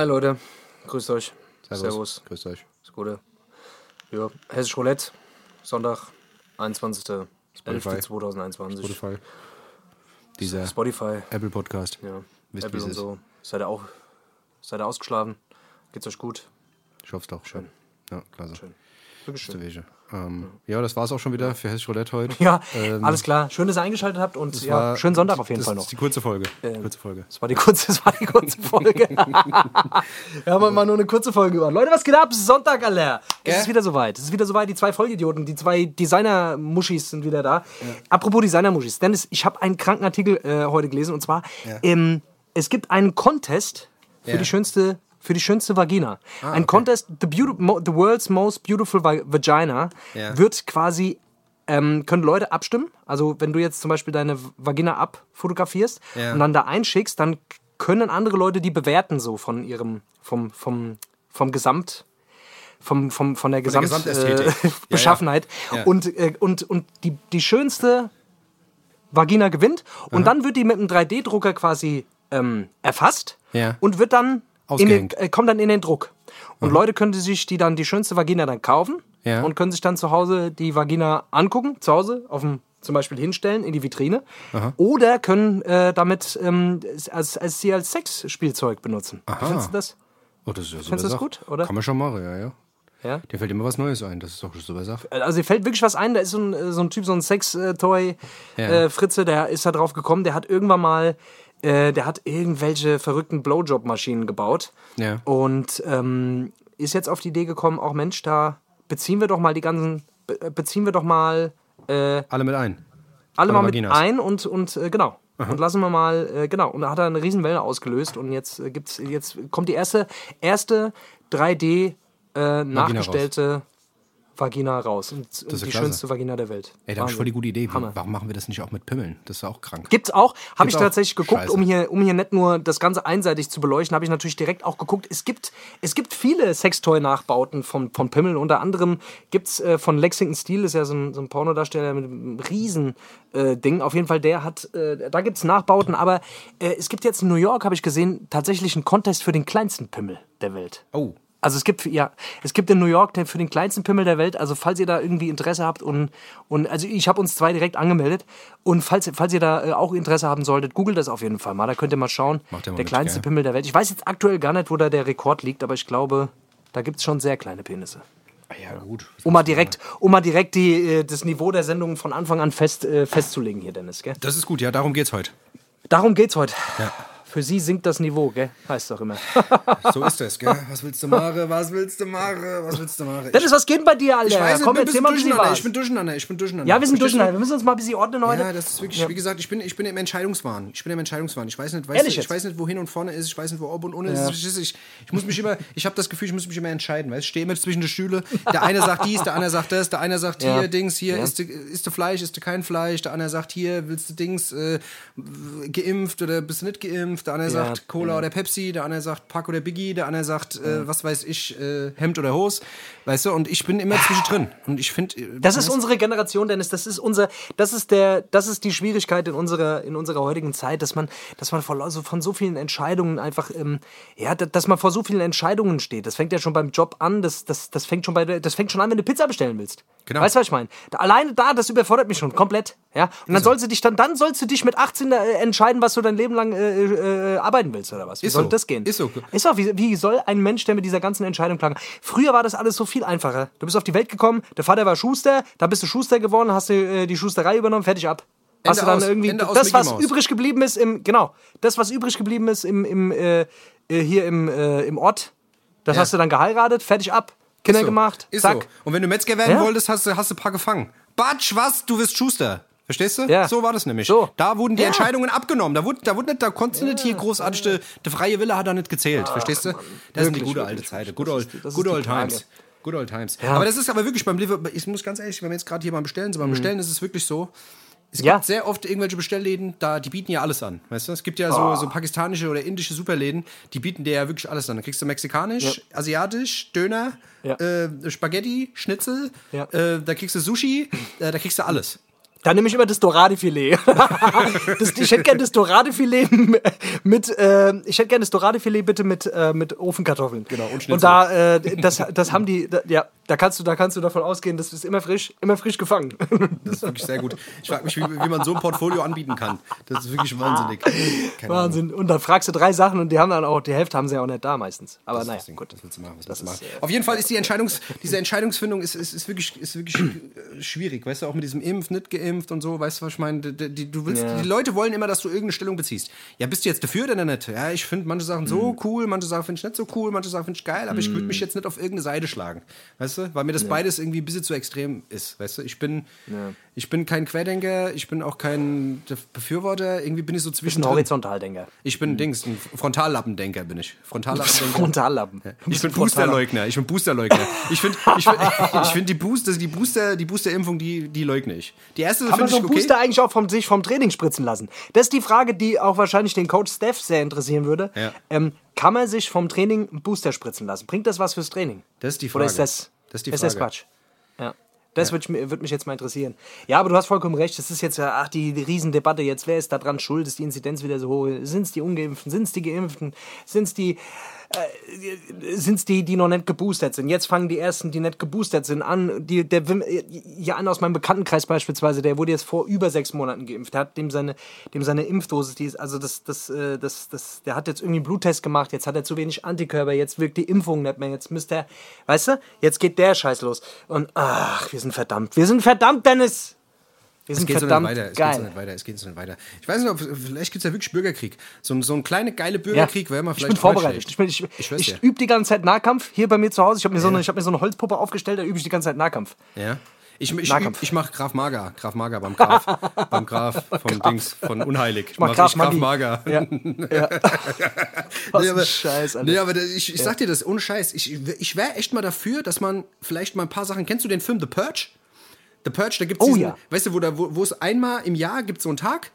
Hi Leute, grüßt euch. Servus. Servus. Grüßt euch. Das Gute. Ja, Hessisch Roulette, Sonntag, 21.11.2021. Spotify. Dieser Spotify, Apple Podcast. ja. Wisst, Apple und so. Seid ihr auch, seid ihr ausgeschlafen? Geht's euch gut? Ich hoffe es doch. Schön. Ja, klasse. Schön. Wirklich Gute schön. Wege. Ähm, ja, das war's auch schon wieder für Hessisch Roulette heute. Ja, Ähm, alles klar. Schön, dass ihr eingeschaltet habt und ja, war- schönen Sonntag auf jeden das Fall noch. ist die kurze Folge. Ähm, kurze Folge. Das war die kurze, das war die kurze Folge. Wir haben mal nur eine kurze Folge gemacht. Leute, was geht ab? Es Sonntag, Alter. Es ist wieder soweit. Es ist wieder soweit. Die zwei Vollidioten, die zwei Designer-Muschis sind wieder da. Apropos Designer-Muschis. Dennis, ich habe einen kranken Artikel äh, heute gelesen und zwar, ähm, es gibt einen Contest für Ja. die schönste für die schönste Vagina. Ah, Ein okay. Contest, the, the World's Most Beautiful Va Vagina, Ja. wird quasi ähm, können Leute abstimmen. Also wenn du jetzt zum Beispiel deine Vagina abfotografierst Ja. und dann da einschickst, dann können andere Leute die bewerten so von ihrem vom vom vom Gesamt vom, vom, von der, Gesamt, Gesamtästhetik. äh, Ja, und äh, und und die die schönste Vagina gewinnt und dann wird die mit einem 3D-Drucker quasi ähm, erfasst Ja. und wird dann in den, Ausgehängt. äh, kommt dann in den Druck. Und Leute können sich die dann die schönste Vagina dann kaufen Ja. und können sich dann zu Hause die Vagina angucken, zu Hause auf dem zum Beispiel hinstellen in die Vitrine oder können äh, damit ähm, als, als sie als Sexspielzeug benutzen. Wie Findest du das? Oh, das ist ja super Findest du das gut, oder? Kann man schon machen, ja, ja. Ja. Dir fällt immer was Neues ein. Das ist doch super Sache. Also dir fällt wirklich was ein, da ist so ein, äh, so ein Typ, so ein Sex-Toy, Ja. äh, Fritze, der ist da drauf gekommen, der hat irgendwann mal, äh, der hat irgendwelche verrückten Blowjob-Maschinen gebaut Ja. und ähm, ist jetzt auf die Idee gekommen, auch Mensch, da beziehen wir doch mal die ganzen, be äh, beziehen wir doch mal äh, Alle mit ein. alle mal mit Vaginas. ein und, und äh, genau. Und lassen wir mal, äh, genau. Und da hat er eine Riesenwelle ausgelöst und jetzt äh, gibt's, jetzt kommt die erste, erste 3D äh, nachgestellte Vagina raus. Und, und ist die klasse. schönste Vagina der Welt. Ey, da habe ich voll die gute Idee. Hammer. Warum machen wir das nicht auch mit Pimmeln? Das ist auch krank. Gibt's auch, habe ich auch. tatsächlich geguckt, Scheiße. um hier, um hier nicht nur das Ganze einseitig zu beleuchten, habe ich natürlich direkt auch geguckt. Es gibt, es gibt viele Sextoy-Nachbauten von, von Pimmeln. Unter anderem gibt's äh, von Lexington Steel, ist ja so ein, so ein Pornodarsteller mit einem riesen äh, Ding. Auf jeden Fall, der hat, äh, da gibt's Nachbauten. Aber äh, es gibt jetzt in New York, habe ich gesehen, tatsächlich einen Contest für den kleinsten Pimmel der Welt. Oh. Also es gibt ja, es gibt in New York den für den kleinsten Pimmel der Welt. Also falls ihr da irgendwie Interesse habt und und also ich habe uns zwei direkt angemeldet und falls falls ihr da äh, auch Interesse haben solltet, googelt das auf jeden Fall mal. Da könnt ihr mal schauen. Macht mal der mit, kleinste gell? Pimmel der Welt. Ich weiß jetzt aktuell gar nicht, wo da der Rekord liegt, aber ich glaube, da gibt's schon sehr kleine Penisse. Ah, ja, gut. Um mal direkt, um mal direkt die, äh, das Niveau der Sendung von Anfang an fest, äh, festzulegen hier, Dennis. Gell? Das ist gut, ja, darum geht's heute. Darum geht's heute. Ja. Für Sie sinkt das Niveau, gell? Heißt doch immer. So ist das, gell? Was willst du machen? Was willst du machen? Was willst du machen? Dennis, was geht bei dir, Alter? ich weiß Komm, ich bin, mal durcheinander. ich bin durcheinander. Ich bin durcheinander. Ja, wir sind durcheinander. Wir müssen uns mal ein bisschen ordnen heute. Ja, das ist wirklich, wie gesagt, ich bin, ich bin im Entscheidungswahn. Ich bin im Entscheidungswahn. Ich weiß nicht, weißt Ehrlich ich jetzt? weiß nicht, wo hin und vorne ist, ich weiß nicht, wo ob und ohne ist. Ich, ich, muss mich immer, ich habe das Gefühl, ich muss mich immer entscheiden. Weißt? Ich stehe immer zwischen den Stühle. Der eine sagt dies, der andere sagt das, der eine sagt Ja. hier, Dings, hier, Ja. isst, du, isst du Fleisch, isst du kein Fleisch, der andere sagt hier, willst du Dings, äh, geimpft oder bist du nicht geimpft, der andere Ja, sagt Cola ja. oder Pepsi, der andere sagt Pack oder Biggie, der andere sagt, äh, was weiß ich, äh, Hemd oder Hose. Weißt du, und ich bin immer zwischendrin. Und ich finde. Das ist unsere Generation, Dennis. Das ist unser, das ist der, das ist die Schwierigkeit in unserer, in unserer heutigen Zeit, dass man, dass man vor, also von so vielen Entscheidungen einfach, ähm, ja, da- dass man vor so vielen Entscheidungen steht. Das fängt ja schon beim Job an. Das, das, das fängt schon bei, das fängt schon an, wenn du Pizza bestellen willst. Genau. Weißt du, was ich meine? Alleine da, das überfordert mich schon komplett. Ja. Und dann sollst du dich dann, dann sollst du dich mit 18 äh, entscheiden, was du dein Leben lang äh, äh, arbeiten willst oder was. Wie Ist soll so. das gehen? Ist so. Ist doch, wie, wie soll ein Mensch, der mit dieser ganzen Entscheidung plagen? Früher war das alles so viel einfacher. Du bist auf die Welt gekommen, der Vater war Schuster, da bist du Schuster geworden, hast du äh, die Schusterei übernommen, fertig ab. Hast Ende du dann aus, irgendwie Ende das, was übrig geblieben ist im, genau, das, was übrig geblieben ist im, im äh, äh, hier im, äh, im Ort, das Ja. hast du dann geheiratet, fertig ab, Kinder so. gemacht, Ist zack. so. Und wenn du Metzger werden Ja. wolltest, hast du, hast du ein paar gefangen. Batsch, was? Du wirst Schuster. Verstehst du? Ja. So war das nämlich. So. Da wurden die Ja. Entscheidungen abgenommen. Da, wurde, da, wurde nicht, da konntest du nicht hier großartig, der, der freie Wille hat da nicht gezählt. Verstehst du? Das sind die Wirklich, gute alte wirklich, Zeiten. wirklich. Good Das old, ist das good old times. Good old times. Ja. Aber das ist aber wirklich beim Liver, ich muss ganz ehrlich, wenn wir jetzt gerade hier beim Bestellen sind, beim Bestellen ist es wirklich so, es Mhm. Ja. gibt sehr oft irgendwelche Bestellläden, da, die bieten ja alles an. Weißt du? Es gibt ja so, Ah. so pakistanische oder indische Superläden, die bieten dir ja wirklich alles an. Da kriegst du mexikanisch, asiatisch, Döner, Ja. äh, Spaghetti, Schnitzel, Ja. äh, da kriegst du Sushi, äh, da kriegst du alles. Dann nehme ich immer das Doradefilet. das, ich hätte gerne das Doradefilet mit, äh, ich hätte gerne das Doradefilet bitte mit, äh, mit Ofenkartoffeln. Genau, und Und Schnitzel. da, äh, das, das haben die, da, ja, da kannst du, da kannst du davon ausgehen, das ist immer frisch, immer frisch gefangen. Das ist wirklich sehr gut. Ich frage mich, wie, wie man so ein Portfolio anbieten kann. Das ist wirklich wahnsinnig. Keine Ahnung. Wahnsinn. Und dann fragst du drei Sachen und die haben dann auch, die Hälfte haben sie ja auch nicht da meistens. Aber naja, Deswegen, gut. Willst du machen? Das willst du machen? ist, äh, Auf jeden Fall ist die Entscheidungs, diese Entscheidungsfindung ist, ist, ist wirklich, ist wirklich äh, schwierig. Weißt du, auch mit diesem Impf, nicht geimpft und so. Weißt du, was ich meine? Die, die, du willst, Ja. die Leute wollen immer, dass du irgendeine Stellung beziehst. Ja, bist du jetzt dafür oder nicht? Ja, ich finde manche Sachen Mhm. so cool, manche Sachen finde ich nicht so cool, manche Sachen finde ich geil, aber ich würde mich jetzt nicht auf irgendeine Seite schlagen. Weißt du? Weil mir das beides irgendwie ein bisschen zu extrem ist. Weißt du? Ich bin, ich bin kein Querdenker, ich bin auch kein Befürworter. Irgendwie bin ich so Ein zwischen. Horizontaldenker. Ich bin Dings, ein Frontallappendenker bin ich. Frontallappendenker. Frontallappen. Ich bin Boosterleugner. Ich bin Boosterleugner. Ich finde, ich find, ich find die Booster, die Booster, die Boosterimpfung, die, die leugne ich. Die erste finde so ich einen okay. Booster eigentlich auch vom, sich vom Training spritzen lassen? Das ist die Frage, die auch wahrscheinlich den Coach Steph sehr interessieren würde. Ja. Ähm, kann man sich vom Training einen Booster spritzen lassen? Bringt das was fürs Training? Das ist die Oder Frage. ist das, Das ist die ist das Frage. Quatsch? Ja. Das Würde, mich, würde mich jetzt mal interessieren. Ja, aber du hast vollkommen recht. Das ist jetzt ja, ach, die, die Riesendebatte jetzt. Wer ist da dran schuld? Ist die Inzidenz wieder so hoch? Sind es die Ungeimpften? Sind es die Geimpften? Sind es die, äh, sind's die, die noch nicht geboostert sind? Jetzt fangen die ersten, die nicht geboostert sind, an. Die, der, Wim- ja, einer aus meinem Bekanntenkreis beispielsweise, der wurde jetzt vor über sechs Monaten geimpft. Der hat dem seine, dem seine Impfdosis, die ist, also das, das, äh, das, das, der hat jetzt irgendwie einen Bluttest gemacht. Jetzt hat er zu wenig Antikörper. Jetzt wirkt die Impfung nicht mehr. Jetzt müsste er, weißt du? Jetzt geht der Scheiß los. Und ach, wir sind verdammt. Wir sind verdammt, Dennis! Wir Es sind geht so nicht verdammt weiter. Es geht geil. so nicht weiter. Es geht so nicht weiter. Ich weiß nicht, ob, vielleicht gibt es ja wirklich Bürgerkrieg. So, ein- so ein kleiner, geile Bürgerkrieg wäre mal ich vielleicht bin vorbereitet. Ich, bin, ich, Ich ich, übe die ganze Zeit Nahkampf hier bei mir zu Hause. Ich habe mir, so eine- ich hab mir so eine Holzpuppe aufgestellt, da übe ich die ganze Zeit Nahkampf. Ja. Ich, ich, Nahkampf. ich, ich mache Graf Mager. Graf Mager beim Graf. beim Graf vom Dings, von Unheilig. Ich mach mach Graf ich Graf. Mager. Ja. ja. Was Nee, aber, Scheiß, Alter. nee, aber ich, ich sag dir das ohne Scheiß. Ich, ich wäre echt mal dafür, dass man vielleicht mal ein paar Sachen. Kennst du den Film The Purge? The Purge, da gibt's Oh, diesen, ja. weißt du, wo, da, wo, wo es einmal im Jahr gibt so einen Tag,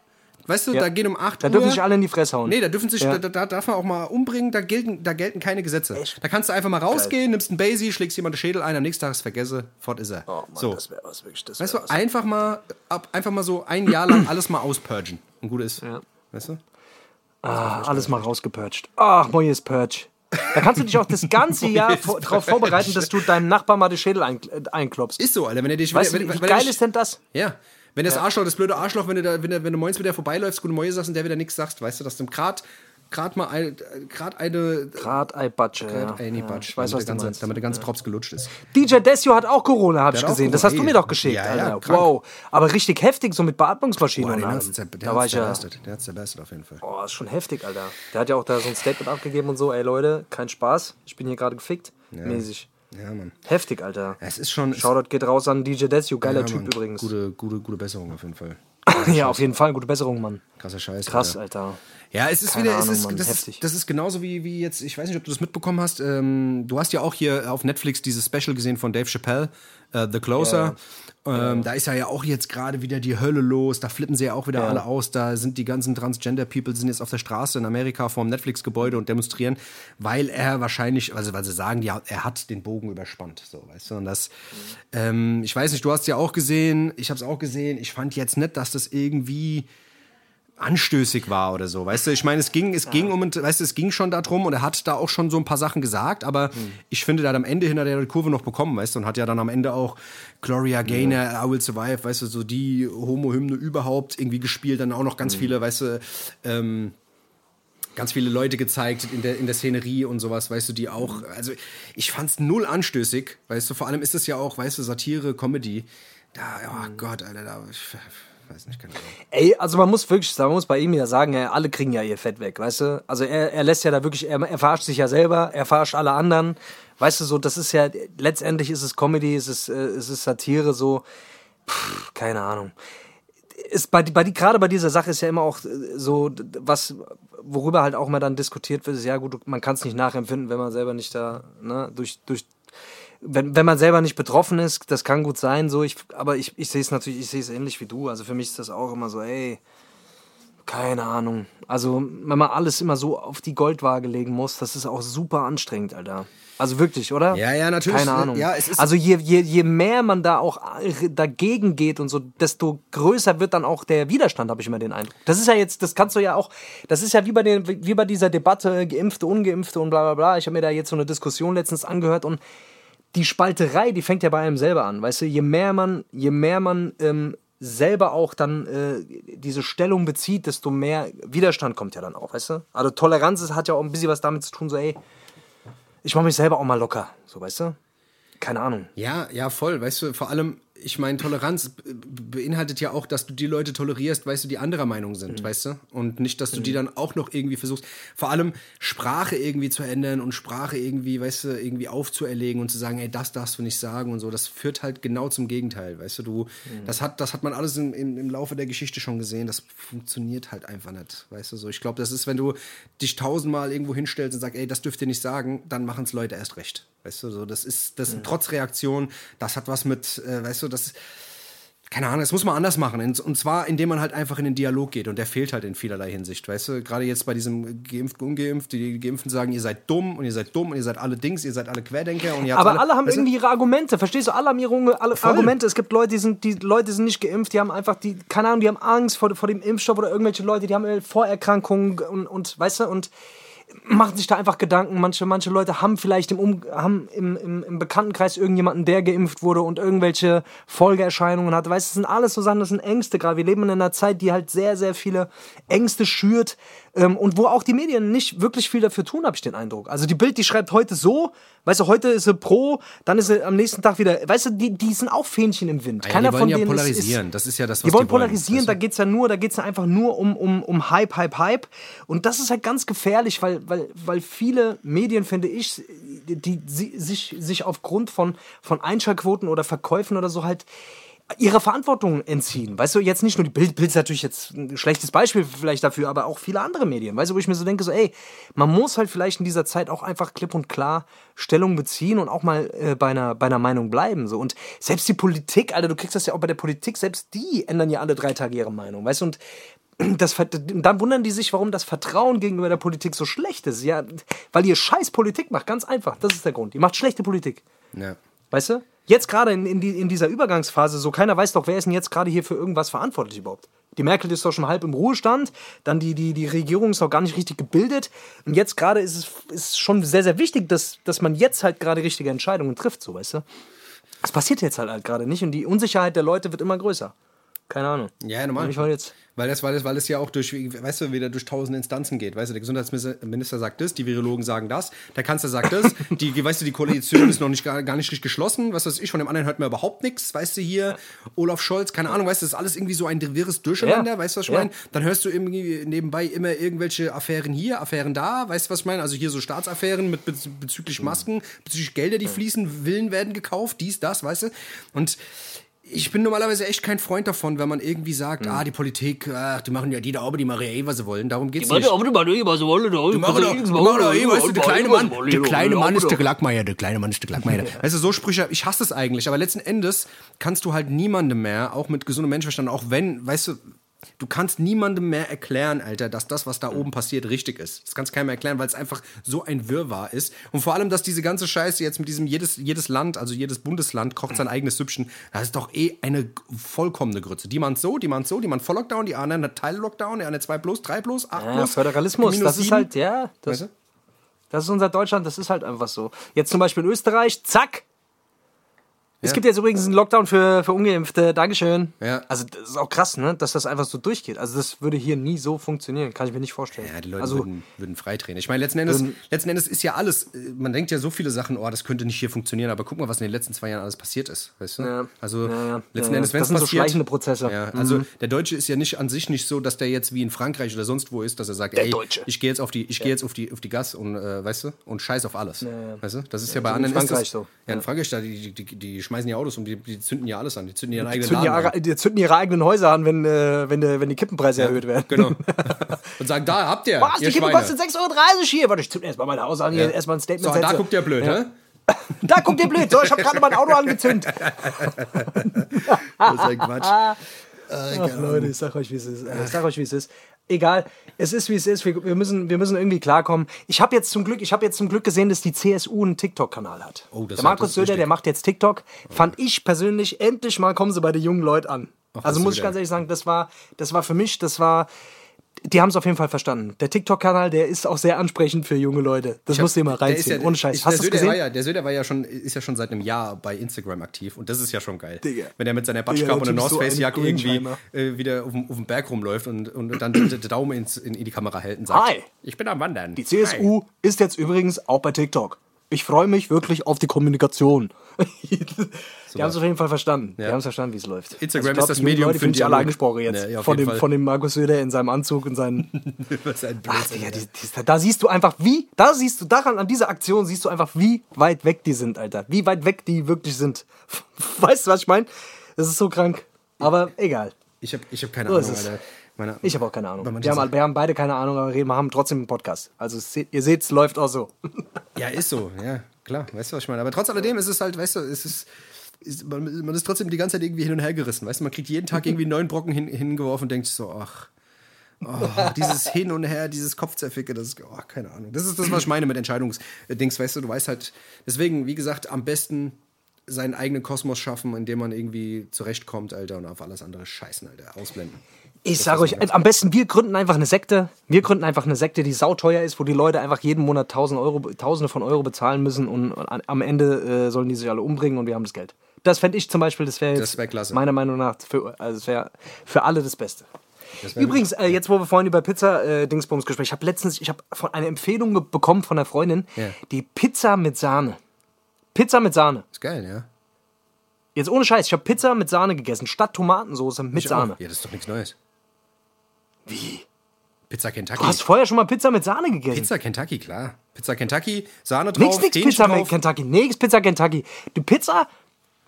weißt du, Ja. da gehen um 8 Da Uhr. dürfen sich alle in die Fresse hauen. Nee, da dürfen sich, Ja. da, da darf man auch mal umbringen, da gelten, da gelten keine Gesetze. Da kannst du einfach mal rausgehen, nimmst einen Basie, schlägst jemand den Schädel ein, am nächsten Tag ist vergesse, fort ist er. Oh Mann, so. das wäre was wirklich. Das Weißt du, was. einfach mal, ab, einfach mal so ein Jahr lang alles mal auspurgen. Und gut ist. Ja. Weißt du? Ah, alles mal rausgepurcht. Ach, neues Purge. Da kannst du dich auch das ganze Jahr vor, darauf vorbereiten, dass du deinem Nachbarn mal den Schädel ein, äh, einklopfst. Ist so, Alter. Wenn er dich, Weißt wenn, wenn, wie wenn geil dich- ist denn das? Ja. Wenn das Arschloch, das blöde Arschloch, wenn du, da, wenn, du, wenn du moins mit der vorbeiläufst, gute Mäuse sagst und der wieder nichts sagst, weißt du, dass du gerade gerade mal ein, gerade eine Grad ei Batsche. Ja. Grad eine ja. Batsch, Ich weiß, was damit, der du ganze, meinst. damit der ganze Props gelutscht ist. DJ Desio hat auch Corona, habe ich hat gesehen. Das hast du mir doch geschickt, Ja, ja. Wow. Aber richtig heftig, so mit Beatmungsmaschinen Boah, den hat's der, der, Da war ich ja. Der hat's zerbestet auf jeden Fall. Boah, ist schon heftig, Alter. Der hat ja auch da so ein Statement abgegeben und so, ey Leute, kein Spaß. Ich bin hier gerade gefickt. Mäßig. Ja, Mann. Heftig, Alter. Es ist schon. Shoutout geht raus an DJ Desio, geiler ja, Typ übrigens. Gute, gute, gute Besserung auf jeden Fall. ja, auf jeden Fall, gute Besserung, Mann. Krasser Scheiß. Krass, Alter. Alter. Ja, es ist Keine wieder, es Ahnung, ist, Mann, das, heftig. ist, das ist genauso wie, wie jetzt, ich weiß nicht, ob du das mitbekommen hast, ähm, du hast ja auch hier auf Netflix dieses Special gesehen von Dave Chappelle, äh, The Closer. Ähm, Da ist ja, ja auch jetzt gerade wieder die Hölle los, da flippen sie ja auch wieder Ja. alle aus, da sind die ganzen Transgender-People sind jetzt auf der Straße in Amerika vorm Netflix-Gebäude und demonstrieren, weil er wahrscheinlich, also weil sie sagen, ja, er hat den Bogen überspannt, so, weißt du, und das, ähm, ich weiß nicht, du hast ja auch gesehen, ich habe es auch gesehen, ich fand jetzt nicht, dass das irgendwie anstößig war oder so, weißt du? Ich meine, es ging, es ging um, weißt du, es ging schon darum und er hat da auch schon so ein paar Sachen gesagt, aber ich finde, der hat am Ende hinter der Kurve noch bekommen, weißt du, und hat ja dann am Ende auch Gloria Gaynor, I Will Survive, weißt du, so die Homo-Hymne überhaupt irgendwie gespielt, dann auch noch ganz viele, weißt du, ähm, ganz viele Leute gezeigt in der, in der Szenerie und sowas, weißt du, die auch, also ich fand's null anstößig, weißt du, vor allem ist es ja auch, weißt du, Satire, Comedy, da, oh Gott, Alter, da, ich weiß nicht, Ahnung. Ey, also man muss wirklich, man muss bei ihm ja sagen, ey, alle kriegen ja ihr Fett weg, weißt du? Also er, er lässt ja da wirklich, er, er verarscht sich ja selber, er verarscht alle anderen. Weißt du, so, das ist ja, letztendlich ist es Comedy, es ist, äh, es ist Satire, so, pff, keine Ahnung. Ist bei, bei die, gerade bei dieser Sache ist ja immer auch äh, so, was, worüber halt auch mal dann diskutiert wird, ist, ja gut, man kann es nicht nachempfinden, wenn man selber nicht da, ne, durch, durch, wenn, wenn man selber nicht betroffen ist, das kann gut sein, so, ich, aber ich, ich sehe es natürlich, ich sehe es ähnlich wie du. Also für mich ist das auch immer so, ey, Keine Ahnung. Also, wenn man alles immer so auf die Goldwaage legen muss, das ist auch super anstrengend, Alter. Also wirklich, oder? Ja, ja, natürlich. Keine Ahnung. Ja, also je, je, je mehr man da auch dagegen geht und so, desto größer wird dann auch der Widerstand, habe ich immer den Eindruck. Das ist ja jetzt, das kannst du ja auch, das ist ja wie bei, den, wie bei dieser Debatte, Geimpfte, Ungeimpfte und bla bla bla. Ich habe mir da jetzt so eine Diskussion letztens angehört und die Spalterei, die fängt ja bei einem selber an. Weißt du, je mehr man, je mehr man ähm, selber auch dann äh, diese Stellung bezieht, desto mehr Widerstand kommt ja dann auch, weißt du? Also Toleranz ist, hat ja auch ein bisschen was damit zu tun, so ey, ich mache mich selber auch mal locker, so weißt du? Keine Ahnung. Ja, ja, voll. Weißt du, vor allem, ich meine, Toleranz beinhaltet ja auch, dass du die Leute tolerierst, weißt du, die anderer Meinung sind, mhm. weißt du? Und nicht, dass du mhm. die dann auch noch irgendwie versuchst, vor allem Sprache irgendwie zu ändern und Sprache irgendwie, weißt du, irgendwie aufzuerlegen und zu sagen, ey, das darfst du nicht sagen und so. Das führt halt genau zum Gegenteil, weißt du? Du, mhm. das hat, das hat man alles im, im, im Laufe der Geschichte schon gesehen. Das funktioniert halt einfach nicht, weißt du? So, ich glaube, das ist, wenn du dich tausendmal irgendwo hinstellst und sagst, ey, das dürft ihr nicht sagen, dann machen es Leute erst recht. Weißt du, so, das ist, das ist eine Trotzreaktion, das hat was mit, äh, weißt du, das, keine Ahnung, das muss man anders machen. Und zwar, indem man halt einfach in den Dialog geht. Und der fehlt halt in vielerlei Hinsicht. Weißt du, gerade jetzt bei diesem Geimpft, Ungeimpft, die Geimpften sagen, ihr seid dumm und ihr seid dumm und ihr seid alle Dings, ihr seid alle Querdenker. Und ihr Aber alle, alle haben irgendwie ihre Argumente. Verstehst du? Alle haben ihre alle Argumente. Es gibt Leute, die sind, die Leute sind nicht geimpft, die haben einfach, die, keine Ahnung, die haben Angst vor, vor dem Impfstoff oder irgendwelche Leute, die haben Vorerkrankungen und, und weißt du, und machen sich da einfach Gedanken. Manche, manche Leute haben vielleicht im, um haben im, im, im Bekanntenkreis irgendjemanden, der geimpft wurde und irgendwelche Folgeerscheinungen hat. Weißt du, das sind alles so Sachen, das sind Ängste gerade. Wir leben in einer Zeit, die halt sehr, sehr viele Ängste schürt, ähm, und wo auch die Medien nicht wirklich viel dafür tun, habe ich den Eindruck. Also die Bild, die schreibt heute so, weißt du, heute ist sie pro, dann ist sie am nächsten Tag wieder, weißt du, die, die sind auch Fähnchen im Wind. Ah ja, Keiner die wollen von ja denen polarisieren, ist, das ist ja das, was die wollen. Die wollen polarisieren, wollen. da geht's ja nur, da geht's ja einfach nur um, um, um Hype, Hype, Hype. Und das ist halt ganz gefährlich, weil, weil, weil viele Medien, finde ich, die, die sich, sich aufgrund von, von Einschaltquoten oder Verkäufen oder so halt ihrer Verantwortung entziehen. Weißt du, jetzt nicht nur die Bild, Bild ist natürlich jetzt ein schlechtes Beispiel vielleicht dafür, aber auch viele andere Medien. Weißt du, wo ich mir so denke, so, ey, man muss halt vielleicht in dieser Zeit auch einfach klipp und klar Stellung beziehen und auch mal äh, bei, einer, bei einer Meinung bleiben. So. Und selbst die Politik, Alter, du kriegst das ja auch bei der Politik, selbst die ändern ja alle drei Tage ihre Meinung. Weißt du, und das, dann wundern die sich, warum das Vertrauen gegenüber der Politik so schlecht ist. Ja, weil ihr scheiß Politik macht, ganz einfach. Das ist der Grund. Ihr macht schlechte Politik. Ja. Weißt du? Jetzt gerade in, in, die, in dieser Übergangsphase, so keiner weiß doch, wer ist denn jetzt gerade hier für irgendwas verantwortlich überhaupt. Die Merkel ist doch schon halb im Ruhestand, dann die, die, die Regierung ist noch gar nicht richtig gebildet. Und jetzt gerade ist es ist schon sehr, sehr wichtig, dass, dass man jetzt halt gerade richtige Entscheidungen trifft, so weißt du. Das passiert jetzt halt, halt gerade nicht und die Unsicherheit der Leute wird immer größer. Keine Ahnung. Ja, normal. Ich jetzt weil das, weil, das, weil es ja auch durch, weißt du, wieder durch tausend Instanzen geht. Weißt du, der Gesundheitsminister sagt das, die Virologen sagen das, der Kanzler sagt das, die, weißt du, die Koalition ist noch nicht, gar, gar nicht richtig geschlossen. Was weiß ich, von dem anderen hört man überhaupt nichts. Weißt du, hier, Olaf Scholz, keine Ahnung, weißt du, das ist alles irgendwie so ein wirres Durcheinander, ja. weißt du, was ich ja. meine? Dann hörst du irgendwie nebenbei immer irgendwelche Affären hier, Affären da, weißt du, was ich meine? Also hier so Staatsaffären mit bezüglich Masken, bezüglich Gelder, die fließen, Villen werden gekauft, dies, das, weißt du? Und ich bin normalerweise echt kein Freund davon, wenn man irgendwie sagt, mhm. ah, die Politik, ach, die machen ja die da aber, die machen ja eh, was sie wollen. Darum geht's die nicht. Die machen eh, was sie wollen. Die machen doch eh, du, der kleine Mann, der kleine Mann ist der Glackmeier, der kleine Mann ist der Glackmeier. Weißt du, so Sprüche, ich hasse es eigentlich, aber letzten Endes kannst du halt niemandem mehr, auch mit gesundem Menschenverstand, auch wenn, weißt du, du kannst niemandem mehr erklären, Alter, dass das, was da oben passiert, richtig ist. Das kannst keinem erklären, weil es einfach so ein Wirrwarr ist. Und vor allem, dass diese ganze Scheiße jetzt mit diesem, jedes, jedes Land, also jedes Bundesland kocht sein eigenes Süppchen, das ist doch eh eine vollkommene Grütze. Die man so, die man so, die man voll Lockdown, die anderen eine Teil-Lockdown, die eine 2 plus, 3 plus, 8 ja, plus. Föderalismus, das 7. ist halt, ja, das, weißt du? das ist unser Deutschland, das ist halt einfach so. Jetzt zum Beispiel in Österreich, zack, es gibt jetzt übrigens einen Lockdown für, für Ungeimpfte. Dankeschön. Ja. Also, das ist auch krass, ne? dass das einfach so durchgeht. Also, das würde hier nie so funktionieren. Kann ich mir nicht vorstellen. Ja, die Leute also, würden, würden freidrehen. Ich meine, letzten Endes, letzten Endes ist ja alles, äh, man denkt ja so viele Sachen, oh, das könnte nicht hier funktionieren, aber guck mal, was in den letzten zwei Jahren alles passiert ist. Weißt du? Ja. Also, ja, letzten Endes, wenn es passiert. Das sind so schleichende Prozesse. Also, mhm. der Deutsche ist ja nicht an sich nicht so, dass der jetzt wie in Frankreich oder sonst wo ist, dass er sagt, der ey, Deutsche. ich gehe jetzt auf die, ich gehe jetzt auf die, auf die Gas und, äh, weißt du, und scheiß auf alles. Weißt du? Das ist ja, bei anderen in Frankreich ist das, so. Ja, in Frankreich, da, die, die, die, die schmeißen ja Autos und die, die zünden ja alles an. Die zünden ihren eigenen zünden Laden ihre, Die zünden ihre eigenen Häuser an, wenn, äh, wenn, äh, wenn die Kippenpreise ja, erhöht werden. Genau. Und sagen, da habt ihr. Was, ihr die Kippen kostet 6,30 Euro hier. Warte, ich zünde erstmal mein Haus an, hier Ja. erstmal ein Statement So, da guckt ihr blöd, Ja. hä? Da guckt ihr blöd. So, ich habe gerade mein Auto angezündet. Das ist ein Quatsch. Ach, Leute, ich sag euch, wie es ist. Ich sag euch, wie es ist. Egal. Es ist wie es ist. Wir, wir müssen, wir müssen irgendwie klarkommen. Ich habe jetzt zum Glück, ich habe jetzt zum Glück gesehen, dass die CSU einen TikTok-Kanal hat. Oh, das der Markus Söder, der macht jetzt TikTok. Fand ich persönlich endlich mal kommen sie bei den jungen Leuten an. Ach, also muss ich ganz ehrlich sagen, das war, das war für mich, das war. Die haben es auf jeden Fall verstanden. Der TikTok-Kanal, der ist auch sehr ansprechend für junge Leute. Das musst du dir mal reinziehen. ja- Ohne Scheiß. ich- Hast der du gesehen? War ja, der Söder war ja schon, ist ja schon seit einem Jahr bei Instagram aktiv und das ist ja schon geil. Digga. Wenn er mit seiner Batschkappe und einer so North Face ein Jacke irgendwie äh, wieder auf dem, auf dem Berg rumläuft und, und dann den, Daumen ins, in, in die Kamera hält und sagt, Hi. ich bin am Wandern. Die CSU ist jetzt übrigens auch bei TikTok. Ich freue mich wirklich auf die Kommunikation. die haben es auf jeden Fall verstanden. Die Ja. haben es verstanden, wie es läuft. Also Instagram ich glaub, ist das die Medium Leute für sich alle angesprochen jetzt. Ja, von, dem, Fall. von dem Markus Söder in seinem Anzug und seinen. Was ein Ach, Digga, die, die, da siehst du einfach, wie, da siehst du, daran, an dieser Aktion siehst du einfach, wie weit weg die sind, Alter. Wie weit weg die wirklich sind. Weißt du, was ich meine? Das ist so krank. Aber egal. Ich habe ich hab keine So Ahnung. Alter. Meine, Ich habe auch keine Ahnung. Wir haben, wir haben beide keine Ahnung, aber wir haben trotzdem einen Podcast. Also ihr seht, es läuft auch so. Ja, ist so, ja, klar, weißt du, was ich meine. Aber trotz alledem ist es halt, weißt du, es ist, ist man, man ist trotzdem die ganze Zeit irgendwie hin und her gerissen, weißt du, man kriegt jeden Tag irgendwie einen neuen Brocken hin, hingeworfen und denkt so, ach, oh, dieses Hin und Her, dieses Kopfzerficke, das ist, oh, keine Ahnung. Das ist das, was ich meine mit Entscheidungsdings, weißt du, du weißt halt, deswegen, wie gesagt, am besten seinen eigenen Kosmos schaffen, in dem man irgendwie zurechtkommt, Alter, und auf alles andere scheißen, Alter, ausblenden. Ich sage euch, am besten wir gründen einfach eine Sekte. Wir gründen einfach eine Sekte, die sauteuer ist, wo die Leute einfach jeden Monat tausend Euro, Tausende von Euro bezahlen müssen und am Ende äh, sollen die sich alle umbringen und wir haben das Geld. Das fände ich zum Beispiel, das wäre jetzt Das wär meiner Meinung nach für, also wäre für alle das Beste. Das Übrigens, äh, jetzt wo wir vorhin über Pizza äh, Dingsbums gesprochen, ich habe letztens, ich habe von eine Empfehlung bekommen von einer Freundin, Ja. die Pizza mit Sahne. Pizza mit Sahne. Ist geil, ja. Jetzt ohne Scheiß, ich habe Pizza mit Sahne gegessen, statt Tomatensoße mit Ich Sahne. Auch. Ja, das ist doch nichts Neues. Wie? Pizza Kentucky. Du hast vorher schon mal Pizza mit Sahne gegessen? Pizza Kentucky, klar. Pizza Kentucky, Sahne drauf, Nix, nix Hähnchen Pizza drauf. Kentucky. Nix Pizza Kentucky. Die Pizza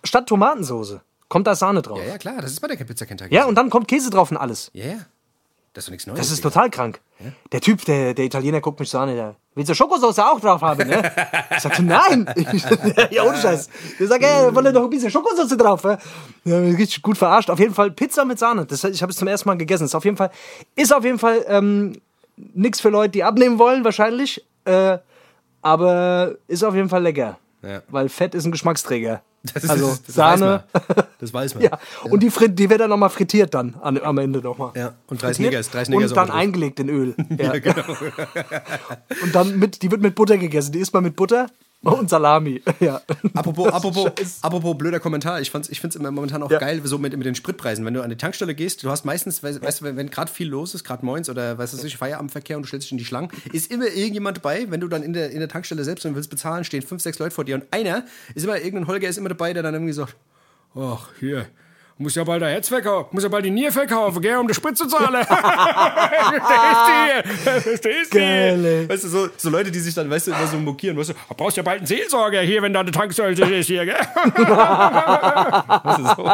statt Tomatensoße. Kommt da Sahne drauf. Ja, Ja, ja, klar, das ist bei der Pizza Kentucky. und dann kommt Käse drauf und alles. Ja, ja. Das ist doch nichts Neues. Das ist Digga. total krank. Der Typ, der, der Italiener guckt mich so an, der willst du Schokosauce auch drauf haben, ne? Ich sagte, nein. ja, ohne Scheiß. Der sagt, ey, wollen doch ein bisschen Schokosauce drauf, ja? Ja, richtig gut verarscht. Auf jeden Fall Pizza mit Sahne. Das, ich habe es zum ersten Mal gegessen. Ist auf jeden Fall, ist auf jeden Fall ähm, nichts für Leute, die abnehmen wollen, wahrscheinlich. Äh, aber ist auf jeden Fall lecker. Ja. Weil Fett ist ein Geschmacksträger. Das ist, also das Sahne. Weiß man. Das weiß man. Ja, und die, frit- die wird dann nochmal frittiert dann an, am Ende nochmal. Ja, und drei Snickers, drei Snickers Und dann eingelegt in Öl. Ja. Ja, genau. Und dann mit, die wird mit Butter gegessen. Die isst man mit Butter und Salami. Ja. Apropos, apropos, Scheiß. apropos blöder Kommentar, ich, fand's- ich finde es momentan auch Ja. geil, so mit, mit den Spritpreisen. Wenn du an die Tankstelle gehst, du hast meistens, weißt, weißt du, wenn, gerade viel los ist, gerade moins oder weißt du, Feierabendverkehr und du stellst dich in die Schlangen, ist immer irgendjemand dabei, wenn du dann in der, in der Tankstelle selbst und willst bezahlen, stehen fünf, sechs Leute vor dir und einer ist immer, irgendein Holger ist immer dabei, der dann irgendwie sagt, ach, hier, muss ja bald der Herz verkaufen, muss ja bald die Nier verkaufen, gell, um die Sprit zu zahlen. Verstehst du? Verstehst du? Weißt du, so, so Leute, die sich dann, weißt du, immer so mokieren, weißt du, "Ah, brauchst ja bald einen Seelsorger hier, wenn da eine Tankstelle ist hier, gell? weißt du, so.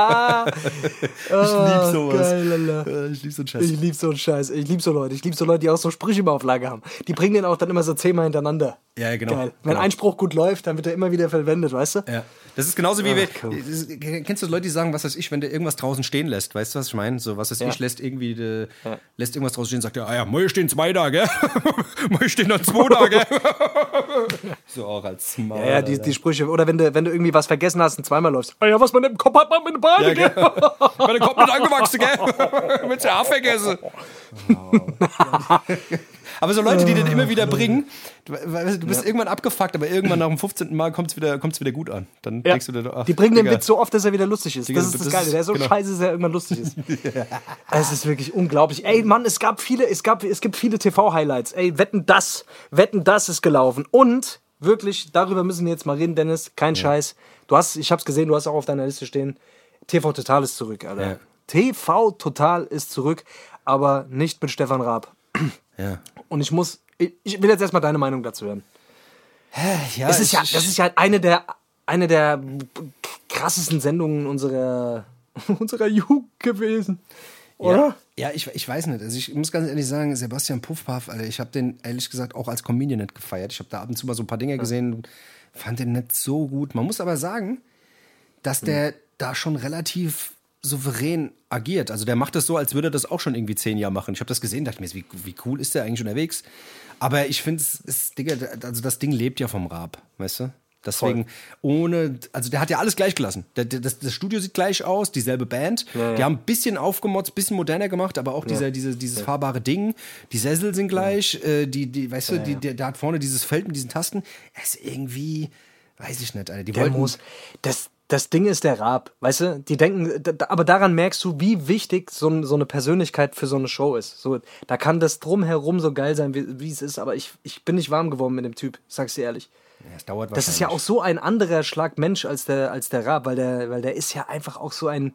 ich lieb sowas. geil, Ich lieb so einen Scheiß. Ich lieb so einen Scheiß. Ich lieb so Leute. Ich lieb so Leute, die auch so Sprüche immer auf Lager haben. Die bringen den auch dann immer so zehnmal hintereinander. Ja, genau. Geil. Wenn Genau. ein Spruch gut läuft, dann wird er immer wieder verwendet, weißt du? Ja. Das ist genauso wie wir. cool. das- Kennst du Leute, die sagen, was weiß ich, wenn der irgendwas draußen stehen lässt? Weißt du, was ich meine? So, was weiß Ja. ich, lässt irgendwie de, Ja. lässt irgendwas draußen stehen, sagt er, ah ja, Moje stehen zwei gell? Moje stehen dann zwei da, gell? so auch als Maul. Ja, ja, die, die Sprüche. Oder wenn du, wenn du irgendwie was vergessen hast und zweimal läufst. Ah ja, was man im Kopf hat, man mit den Beinen, Ja, gell? Meine Kopf nicht angewachsen, gell? Mit der vergessen. Aber so Leute, die den immer wieder bringen, du, bist irgendwann abgefuckt, aber irgendwann nach dem 15. Mal kommt es wieder, kommt's wieder gut an. Dann Ja. denkst du dir, ach, die bringen den Digga. Witz so oft, dass er wieder lustig ist. Digga, Das ist das, das Geile. Der ist so genau. scheiße, dass er irgendwann lustig ist. Es ist wirklich unglaublich. Ey, Mann, es gab viele, es gab, es gibt viele TV-Highlights. Ey, wetten das, wetten das ist gelaufen. Und wirklich, darüber müssen wir jetzt mal reden, Dennis. Kein Scheiß. Du hast, ich hab's gesehen, du hast auch auf deiner Liste stehen. TV Total ist zurück, Alter. Ja. TV Total ist zurück, aber nicht mit Stefan Raab. Ja. Und ich muss, ich, will jetzt erstmal deine Meinung dazu hören. Ja, Es ist ja, das ist ja eine der, eine der krassesten Sendungen unserer, unserer Jugend gewesen. Oder? Ja, ich, ich weiß nicht. Also ich muss ganz ehrlich sagen, Sebastian Puffpaff, Alter, ich habe den ehrlich gesagt auch als Comedian nicht gefeiert. Ich habe da ab und zu mal so ein paar Dinge gesehen, fand den nicht so gut. Man muss aber sagen, dass der da schon relativ souverän agiert. Also der macht das so, als würde er das auch schon irgendwie zehn Jahre machen. Ich habe das gesehen, dachte mir, wie, wie cool ist der eigentlich unterwegs? Aber ich finde, es Digga, also das Ding lebt ja vom Raab, weißt du? Deswegen, ohne, also der hat ja alles gleich gelassen. Der, der, das, das, Studio sieht gleich aus, dieselbe Band. Ja, ja. Die haben ein bisschen aufgemotzt, ein bisschen moderner gemacht, aber auch dieser, ja. diese, dieses fahrbare Ding. Die Sessel sind gleich, äh, die, die, weißt du, die, der, der, hat vorne dieses Feld mit diesen Tasten. Er ist irgendwie, weiß ich nicht, Alter. Die der wollten, muss, das, das Ding ist der Raab, weißt du? Die denken, aber daran merkst du, wie wichtig so, so eine Persönlichkeit für so eine Show ist. So, da kann das drumherum so geil sein, wie, wie es ist, aber ich, ich bin nicht warm geworden mit dem Typ, sag's dir ehrlich. Ja, es dauert das ist ja auch so ein anderer Schlag Mensch als der, als der Raab, weil der, weil der ist ja einfach auch so ein.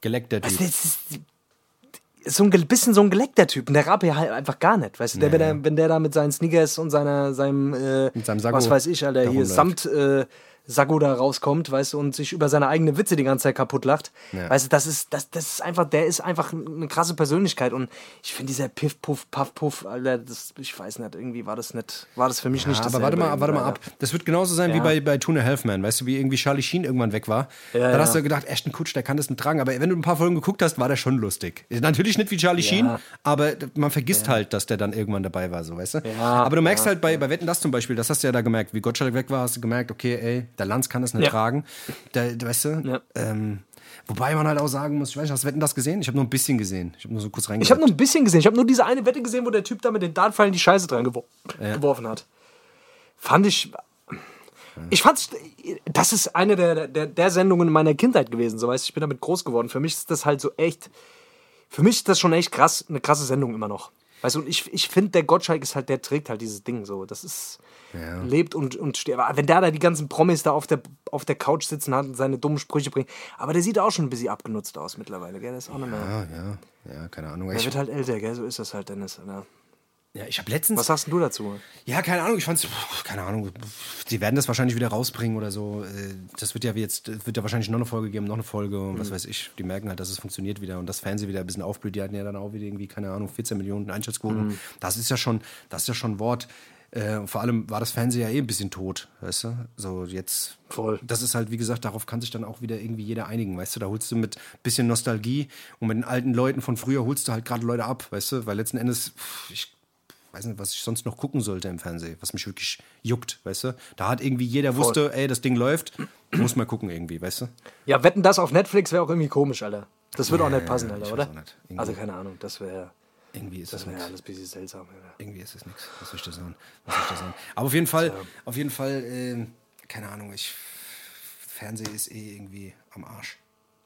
Geleckter Typ. Also, so ein bisschen so ein geleckter Typ. Und der Raab ja halt einfach gar nicht. Weißt du, der, wenn, der, wenn der da mit seinen Sneakers und seiner, seinem, äh, mit seinem Sago was weiß ich, Alter, hier Samt, äh, Sago da rauskommt, weißt du, und sich über seine eigene Witze die ganze Zeit kaputt lacht. Ja. Weißt du, das ist, das, das ist einfach, der ist einfach eine krasse Persönlichkeit. Und ich finde dieser Piff, Puff, Puff, Puff, Alter, das, ich weiß nicht, irgendwie war das nicht, war das für mich ja, nicht das. Aber warte mal, warte mal ab. Das wird genauso sein ja. wie bei, bei Tuna Healthman, weißt du, wie irgendwie Charlie Sheen irgendwann weg war. Ja, Dann hast du gedacht, Ashton Kutsch, der kann das nicht tragen. Aber wenn du ein paar Folgen geguckt hast, war der schon lustig. Natürlich nicht wie Charlie Sheen, aber man vergisst halt, dass der dann irgendwann dabei war, so, weißt du. aber du merkst halt bei, bei Wetten das zum Beispiel, das hast du ja da gemerkt, wie Gottschalk weg war, hast du gemerkt, okay, ey, der Lanz kann das nicht tragen tragen. Da, weißt du? Ja. Ähm, wobei man halt auch sagen muss, ich weiß nicht, hast du Wetten das gesehen? Ich habe nur ein bisschen gesehen. Ich habe nur so kurz reingehört. Ich habe nur ein bisschen gesehen. Ich habe nur diese eine Wette gesehen, wo der Typ da mit den Dartpfeilen die Scheiße dran gewor ja. geworfen hat. Fand ich. Ich fand, das ist eine der, der, der Sendungen in meiner Kindheit gewesen. So weißt ich bin damit groß geworden. Für mich ist das halt so echt. Für mich ist das schon echt krass, eine krasse Sendung immer noch. Weißt du, und ich, ich finde, der Gottschalk ist halt, der trägt halt dieses Ding so. Das ist ja. lebt und, und steht. Aber wenn der da die ganzen Promis da auf der, auf der Couch sitzen hat und seine dummen Sprüche bringt. Aber der sieht auch schon ein bisschen abgenutzt aus mittlerweile, gell? Der ist auch nicht mehr. Ja, ja, ja, keine Ahnung. Der wird halt älter, gell? So ist das halt, Dennis. Oder? Ja, ich habe letztens. Was sagst du dazu? Ja, keine Ahnung. Ich fand's, keine Ahnung. Sie werden das wahrscheinlich wieder rausbringen oder so. Äh, das wird ja jetzt, wird ja wahrscheinlich noch eine Folge geben, noch eine Folge und mhm. was weiß ich. Die merken halt, dass es funktioniert wieder und das Fernsehen wieder ein bisschen aufblüht. Die hatten ja dann auch wieder irgendwie, keine Ahnung, 14 Millionen Einschätzquoten. Mhm. Das ist ja schon, das ist ja schon Wort. Äh, vor allem war das Fernsehen ja eh ein bisschen tot, weißt du? So jetzt. Voll. Das ist halt, wie gesagt, darauf kann sich dann auch wieder irgendwie jeder einigen, weißt du? Da holst du mit bisschen Nostalgie und mit den alten Leuten von früher holst du halt gerade Leute ab, weißt du? Weil letzten Endes, ich weiß nicht, was ich sonst noch gucken sollte im Fernsehen, was mich wirklich juckt, weißt du? Da hat irgendwie jeder Voll. wusste, ey, das Ding läuft, muss mal gucken irgendwie, weißt du? Ja, wetten das auf Netflix wäre auch irgendwie komisch, Alter. Das würde ja, auch nicht passen, Alter, oder? Also keine Ahnung, das wäre. Irgendwie ist das ja alles ein bisschen seltsam. Alter. Irgendwie ist es nichts. Was soll ich da sagen? Was soll ich da sagen? Aber auf jeden Fall, ja. auf jeden Fall, äh, keine Ahnung, ich. Fernsehen ist eh irgendwie am Arsch.